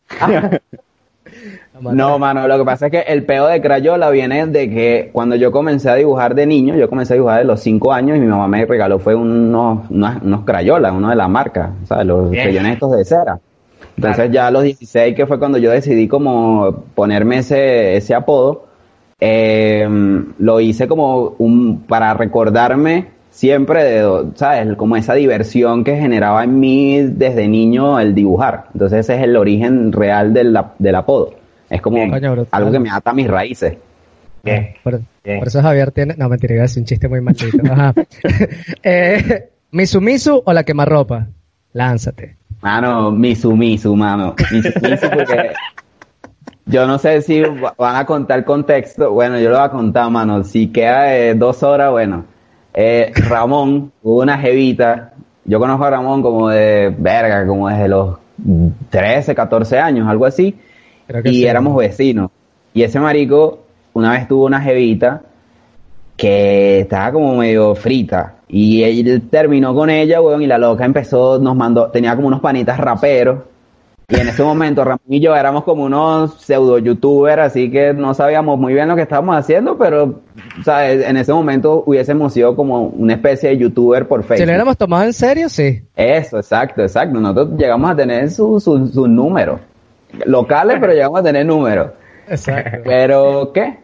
No, mano, lo que pasa es que el peo de Crayola viene de que cuando yo comencé a dibujar de niño, yo comencé a dibujar de los 5 años y mi mamá me regaló fue unos, unos, unos Crayola, uno de la marca, ¿sabes? Los Bien. crayones estos de cera. Entonces Claro. ya a los 16, que fue cuando yo decidí como ponerme ese, ese apodo, eh, lo hice como un, para recordarme siempre de, ¿sabes? Como esa diversión que generaba en mí desde niño el dibujar. Entonces ese es el origen real del, del apodo. Es como algo que me ata a mis raíces. Bien. Por, Bien. por eso Javier tiene. No, mentira, decir un chiste muy maldito. Ajá. [laughs] eh, ¿Misumisu o la quemarropa? Lánzate. Mano, Misu Misu, mano. Misu Misu porque yo no sé si va- van a contar contexto. Bueno, yo lo voy a contar, mano. Si queda de dos horas, bueno. Eh, Ramón, hubo una jevita. Yo conozco a Ramón como de verga, como desde los 13, 14 años, algo así. Y sí. éramos vecinos. Y ese marico una vez tuvo una jevita que estaba como medio frita. Y él terminó con ella, weón, y la loca empezó, nos mandó, tenía como unos panitas raperos. Y en ese momento Ramón y yo éramos como unos pseudo youtubers, así que no sabíamos muy bien lo que estábamos haciendo, pero ¿sabes? en ese momento hubiésemos sido como una especie de youtuber por Si Facebook. lo hubiéramos tomado en serio, sí. Eso, exacto, exacto. Nosotros llegamos a tener sus su, sus números. Locales, [laughs] pero llegamos a tener números. Exacto. Pero, ¿qué?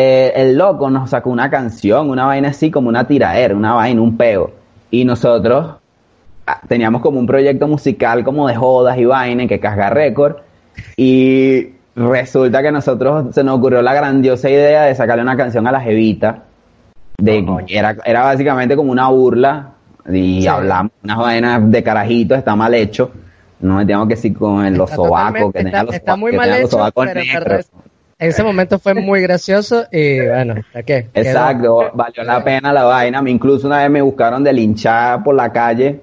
Eh, el loco nos sacó una canción, una vaina así como una tiraera, una vaina, un peo. Y nosotros ah, teníamos como un proyecto musical como de jodas y vaina que casga récord. Y resulta que a nosotros se nos ocurrió la grandiosa idea de sacarle una canción a la jevita. De, era, era básicamente como una burla. Y hablamos unas vainas de carajito, está mal hecho. Nos metíamos que sí con los sobacos, que tenía está- los, está muy que mal tenía los hecho, sobacos pero en negros. Ese momento fue muy gracioso y bueno, ¿a qué? Quedó. Exacto, valió la pena la vaina. Me incluso una vez me buscaron de linchar por la calle,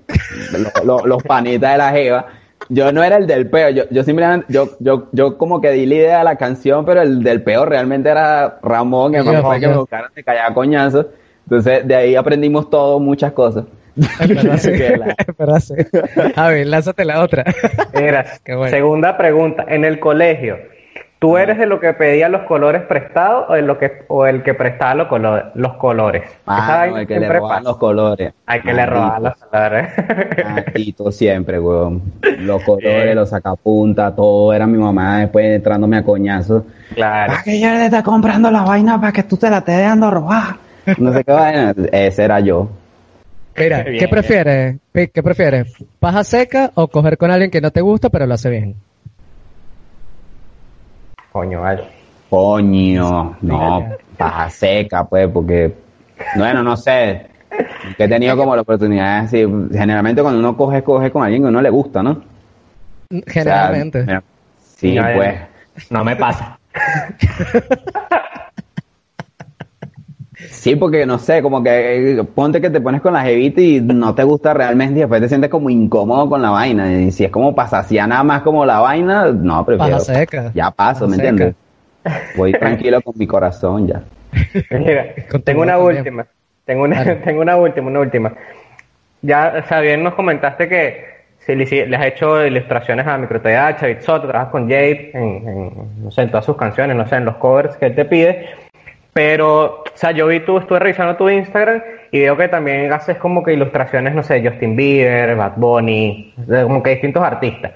lo- lo- los panitas de la jeva. Yo no era el del peo, yo, yo simplemente, yo, yo, yo como que di la idea de la canción, pero el del peo realmente era Ramón, que me fue que me buscaron de callar coñazos. Entonces, de ahí aprendimos todo, muchas cosas. Es verdad, sí. Que la- sí. Javi, lánzate la otra. Mira, [laughs] Qué bueno. segunda pregunta. En el colegio, ¿tú eres de lo que pedía los colores prestados o, de lo que, o el que prestaba los, colo- los colores? Vaina el que le roban los colores. Hay que le robar los colores. Maldito [laughs] siempre, weón. Los colores, los sacapuntas, todo era mi mamá después entrándome a coñazos. claro. Ah, que ella le está comprando la vaina para que tú te la estés dejando robar. No sé qué vaina. Ese era yo. Mira, Bien, ¿qué prefieres? Pic, ¿Qué prefieres? ¿Paja seca o coger con alguien que no te gusta pero lo hace bien? Coño, vale. Coño, no, paja seca, pues, porque, bueno, no sé. Que he tenido como la oportunidad, así, generalmente cuando uno coge, coge con alguien que uno le gusta, ¿no? O sea, Generalmente. mira, sí, pues. No me pasa. [laughs] Sí, porque no sé, como que eh, ponte que te pones con la jevita y no te gusta realmente y después te sientes como incómodo con la vaina. Y si es como para saciar nada más como la vaina, no, prefiero. Seca. Ya paso, ¿me entiendes? [laughs] Voy tranquilo con mi corazón ya. Mira, [laughs] tengo una última. Tengo una, [laughs] tengo una última, una última. Ya, o sea, bien nos comentaste que si les has hecho ilustraciones a MicroTH, a Bitsoto, trabajas con Jade en, en, no sé, en todas sus canciones, no sé, en los covers que él te pide. Pero, o sea, yo vi tú, estuve revisando tu Instagram y veo que también haces como que ilustraciones, no sé, Justin Bieber, Bad Bunny, como que distintos artistas.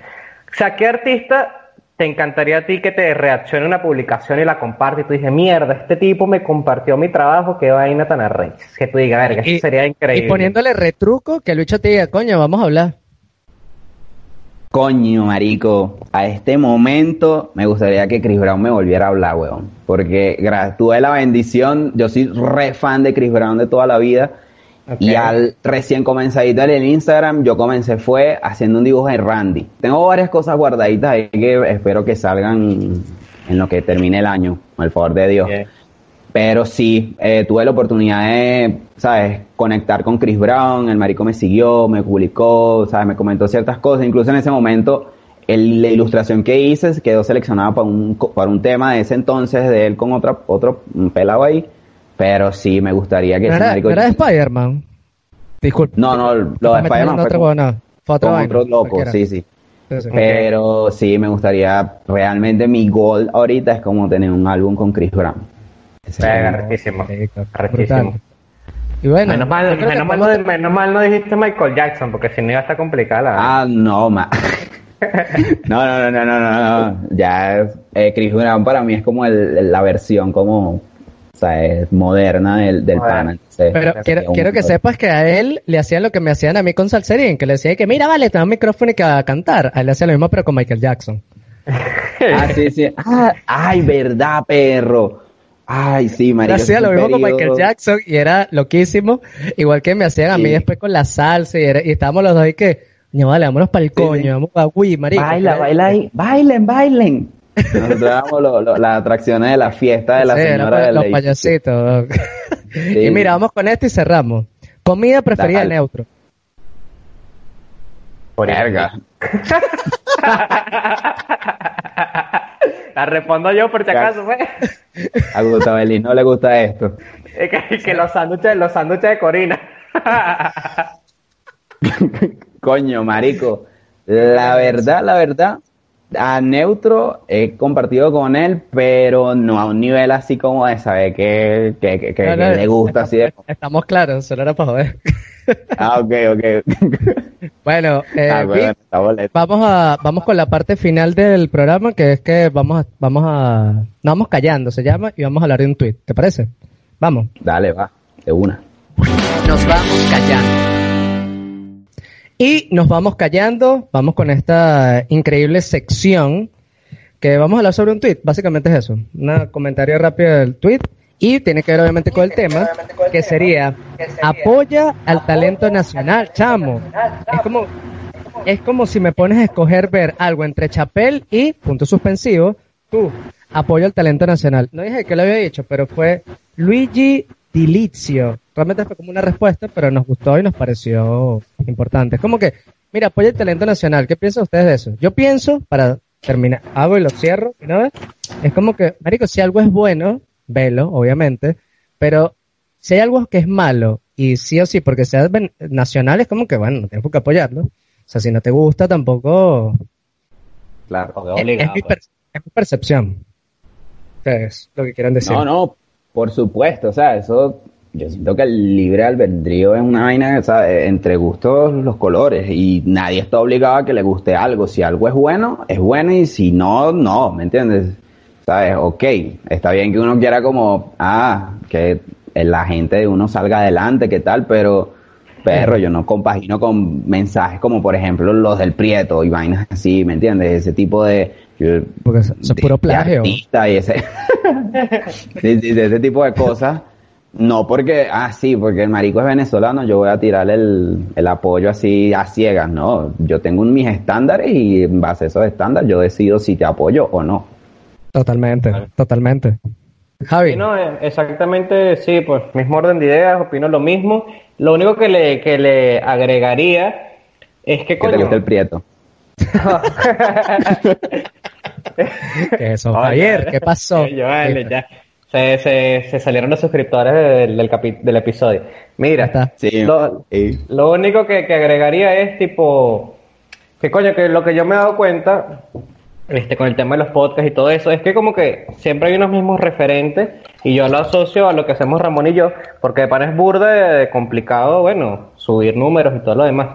O sea, ¿qué artista te encantaría a ti que te reaccione una publicación y la comparte y tú dices, mierda, este tipo me compartió mi trabajo, qué vaina tan arrecha? Que tú digas, verga, eso sería increíble. Y poniéndole retruco que el bicho te diga, coño, vamos a hablar. Coño, marico, a este momento me gustaría que Chris Brown me volviera a hablar, weón. Porque tuve la bendición, yo soy re fan de Chris Brown de toda la vida. Y al recién comenzadito en el Instagram, yo comencé fue haciendo un dibujo de Randy. Tengo varias cosas guardaditas ahí que espero que salgan en lo que termine el año, con el favor de Dios. Pero sí, eh, tuve la oportunidad de, ¿sabes? Conectar con Chris Brown, el marico me siguió, me publicó, ¿sabes? Me comentó ciertas cosas. Incluso en ese momento, el- la ilustración que hice quedó seleccionada para un, para un tema de ese entonces de él con otra, otro pelado ahí. Pero sí, me gustaría que ¿No ese era, marico... no era de Spider-Man? Disculpe. No, no, lo de Spider-Man fue con. Fue otra con vaina, otro loco, cualquiera. sí, sí. Sí, sí. Pero sí, me gustaría, realmente mi goal ahorita es como tener un álbum con Chris Brown. Y bueno, menos, mal, menos, mal no, menos mal no dijiste Michael Jackson, porque si no iba a estar complicada la Ah, no, ma. [laughs] No, no, no, no, no, no, no. Ya, eh, Chris Brown para mí es como el- la versión como, o sea, es moderna del, del pana. Pero quiero, un- quiero que sepas que a él le hacían lo que me hacían a mí con Salserín, que le decía que mira, vale, te da un micrófono y que va a cantar. A él le hacía lo mismo, pero con Michael Jackson. Ah, sí, sí. Ah, ay, verdad, perro. Ay, sí, marico. hacía lo mismo con Michael Jackson y era loquísimo. Igual que me hacían a mí después con la salsa y, era- y estábamos los dos ahí que, no vale, vámonos para el coño, sí. vamos a Wii, marico. Baila, baila ahí. Bailen, bailen. Nosotros éramos lo- lo- las atracciones de la fiesta de la Sí, señora de la los payasitos. Sí. [laughs] Y mira, vamos con esto y cerramos. Comida preferida Dale. neutro. Verga. [laughs] La respondo yo por si acaso, pues. [laughs] A Gustavo Elís no le gusta esto. Es que, que los sándwiches, los sándwiches de Corina. [laughs] Coño, marico. La verdad, la verdad, a Neutro he compartido con él, pero no a un nivel así como de saber que, que, que, que- No, que no, le gusta así de... Estamos claros, solo era para joder. Ah, ok, ok. [laughs] Bueno, eh, Ah, bueno, Vic, vamos a vamos con la parte final del programa, que es que vamos a, vamos a nos vamos callando, se llama, y vamos a hablar de un tweet. ¿Te parece? Vamos. Dale, va, de una. Nos vamos callando. Y nos vamos callando, vamos con esta increíble sección que vamos a hablar sobre un tweet, básicamente es eso, un comentario rápido del tweet y tiene que ver obviamente con el tema, que sería apoya al talento nacional, chamo. Es como es como si me pones a escoger ver algo entre Chapel y punto suspensivo, tú apoyo al talento nacional. No dije que lo había dicho, pero fue Luigi Dilizio. Realmente fue como una respuesta, pero nos gustó y nos pareció importante. Es como que, mira, apoya el talento nacional. ¿Qué piensan ustedes de eso? Yo pienso, para terminar, hago y lo cierro, ¿no ves? Es como que, marico, si algo es bueno, velo, obviamente, pero si hay algo que es malo y sí o sí, porque sea ven- nacional, es como que, bueno, no tienes por qué apoyarlo. O sea, si no te gusta, tampoco... Claro. Es, es mi, per- es mi percepción. ¿Qué es lo que quieran decir? No, no, por supuesto, o sea, eso, yo siento que el libre albedrío es una vaina, o sea, entre gustos los colores y nadie está obligado a que le guste algo. Si algo es bueno, es bueno y si no, no, ¿me entiendes? ¿Sabes? Ok, está bien que uno quiera como, ah, que la gente de uno salga adelante, ¿qué tal? Pero, perro, yo no compagino con mensajes como, por ejemplo, los del Prieto y vainas así, ¿me entiendes? Ese tipo de... yo- Porque eso es puro plagio. y ese, [laughs] de ese tipo de cosas. No porque, ah, sí, porque el marico es venezolano, yo voy a tirarle el, el apoyo así a ciegas, no. Yo tengo mis estándares y en base a esos estándares yo decido si te apoyo o no. Totalmente, totalmente. Javi. Sí, no, eh, exactamente, sí, pues mismo orden de ideas, opino lo mismo. Lo único que le, que le agregaría es que, Que te coño, guste el prieto. ¿Qué [laughs] [laughs] eso, Javier? ¿Qué pasó? Ya, vale, ya. Se, se, se salieron los suscriptores del, del, capi- del episodio. Mira, está. Sí, lo, sí. lo único que, que agregaría es tipo, que coño, que lo que yo me he dado cuenta, este, con el tema de los podcasts y todo eso, es que como que siempre hay unos mismos referentes y yo lo asocio a lo que hacemos Ramón y yo, porque de pan es burda de, de complicado, bueno, subir números y todo lo demás.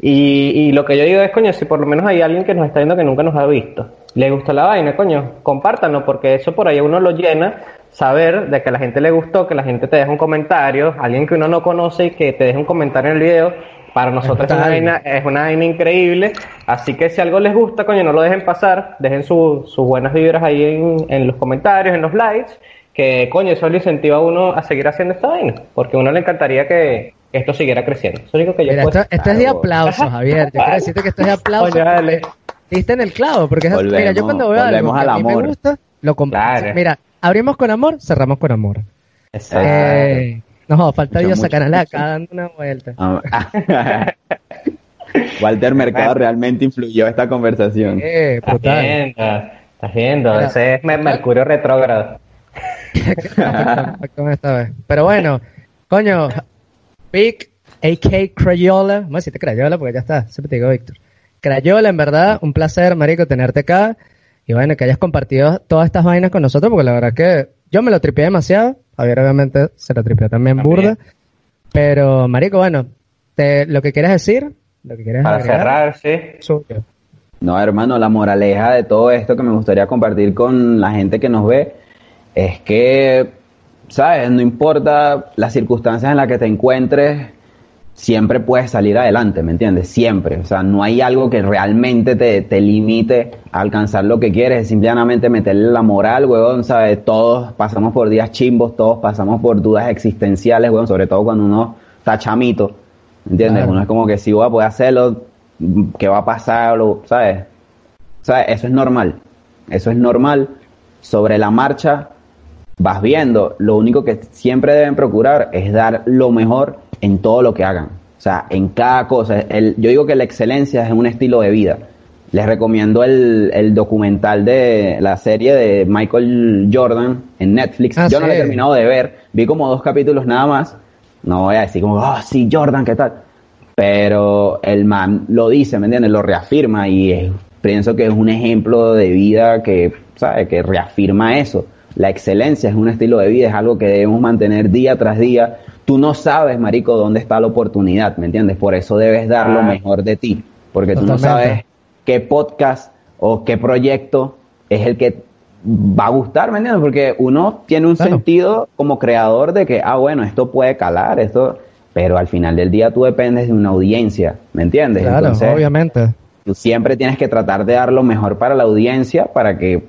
Y, y lo que yo digo es, coño, si por lo menos hay alguien que nos está viendo que nunca nos ha visto, le gusta la vaina, coño, compártanlo, porque eso por ahí uno lo llena, saber de que a la gente le gustó, que la gente te deja un comentario, alguien que uno no conoce y que te deje un comentario en el video, para nosotros es una, vaina, es una vaina increíble, así que si algo les gusta, coño, no lo dejen pasar, dejen su- sus buenas vibras ahí en, en los comentarios, en los likes, que coño, eso le incentiva a uno a seguir haciendo esta vaina, porque a uno le encantaría que esto siguiera creciendo. Eso es lo único que yo Mira, puedo esto, esto es de aplausos, Javier. Yo quiero decirte que esto es de aplausos. Dale. Diste en el clavo, porque es- mira, yo Volvemos- cuando veo algo volvemos que al a mí me gusta, lo comparto. Claro. Mira, abrimos con amor, cerramos con amor. Exacto. Eh, no, falta Dios acá dando una vuelta. Ah. [laughs] Walter Mercado realmente influyó esta conversación. Eh, Estás brutal. viendo, estás viendo, Mira. ese es Mer- Mercurio retrógrado. Pero bueno, coño, Big AK Crayola, vamos a decirte Crayola porque ya está, siempre te digo Víctor. Crayola, en verdad, un placer, marico, tenerte acá. Y bueno, que hayas compartido todas estas vainas con nosotros, porque la verdad que yo me lo tripié demasiado. Javier obviamente se lo tripió también, También. burda. Pero, marico, bueno, te, lo que quieras decir, lo que quieras Para agregar, cerrar, sí. suyo. No, hermano, la moraleja de todo esto que me gustaría compartir con la gente que nos ve es que, ¿sabes? No importa las circunstancias en las que te encuentres, siempre puedes salir adelante, ¿me entiendes? Siempre. O sea, no hay algo que realmente te, te limite a alcanzar lo que quieres, es simplemente meterle la moral, weón, ¿sabes? Todos pasamos por días chimbos, todos pasamos por dudas existenciales, weón, sobre todo cuando uno está chamito, ¿me entiendes? Claro. Uno es como que si voy a poder hacerlo, ¿qué va a pasar? Lo- ¿Sabes? ¿Sabes? Eso es normal. Eso es normal. Sobre la marcha vas viendo. Lo único que siempre deben procurar es dar lo mejor en todo lo que hagan. O sea, en cada cosa. El- yo digo que la excelencia es un estilo de vida. Les recomiendo el, el documental de la serie de Michael Jordan en Netflix. Ah, yo no lo he terminado de ver. Vi como dos capítulos nada más. No voy a decir como, ah, sí, Jordan, ¿qué tal? Pero el man lo dice, ¿me entiendes? Lo reafirma y es pienso que es un ejemplo de vida que, ¿sabes? Que reafirma eso. La excelencia es un estilo de vida, es algo que debemos mantener día tras día. Tú no sabes, marico, dónde está la oportunidad, ¿me entiendes? Por eso debes dar lo Ah. mejor de ti, porque tú no sabes qué podcast o qué proyecto es el que va a gustar, ¿me entiendes? Porque uno tiene un Claro. sentido como creador de que, ah, bueno, esto puede calar, esto, pero al final del día tú dependes de una audiencia, ¿me entiendes? Claro, Entonces, obviamente. tú siempre tienes que tratar de dar lo mejor para la audiencia para que,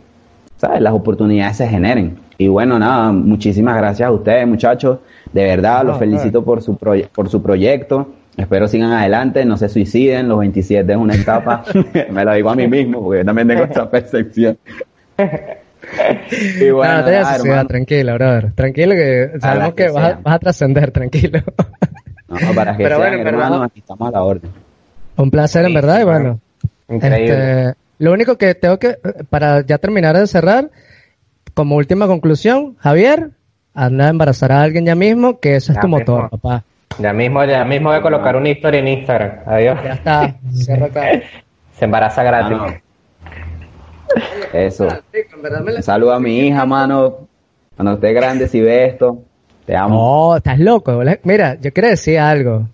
¿sabes? Las oportunidades se generen. Y bueno, nada, muchísimas gracias a ustedes, muchachos. De verdad, los felicito por su, por su proyecto. Espero sigan adelante, no se suiciden. Los 27 es una etapa. [laughs] Me lo digo a mí mismo, porque yo también tengo esa percepción. [laughs] y bueno, no, no te nada, tranquilo, brother. Tranquilo que sabemos que que vas a, vas a trascender, tranquilo. [laughs] No, para que Pero sean bueno, aquí estamos a la orden. Un placer, en verdad, y bueno. Increíble. Este, lo único que tengo que, para ya terminar de cerrar, como última conclusión, Javier, anda a embarazar a alguien ya mismo, que eso es Ya tu mismo. motor, papá. Ya mismo, ya mismo voy a colocar una historia en Instagram. Adiós. Ya está, cierra acá. [laughs] Se embaraza gratis. Mano, eso. Saludo a mi hija, mano. Cuando esté grande, si ve esto, te amo. No, estás loco. boludo. Mira, yo quiero decir algo.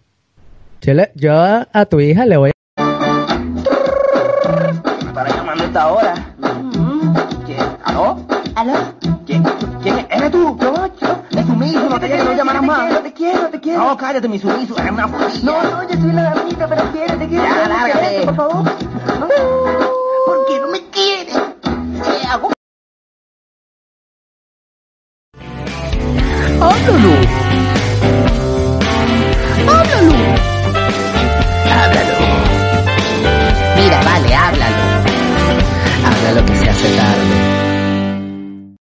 Yo, le- yo a, a tu hija le voy ¿Aló? ¿Quién? ¿Quién? es? ¿Eres tú? Yo, yo. Es tu mismo, no te quiero, no llamaras más. Te quiero, te quiero. No, cállate, mi sumiso, eres una. No, no, yo soy la damita, pero quiero, te quiero. Ya, lárgate. Por favor. ¿Por qué no me quieres? ¿Qué hago? Háblalo. Háblalo. Háblalo. Mira, vale, háblalo. Habla lo que se hace tarde.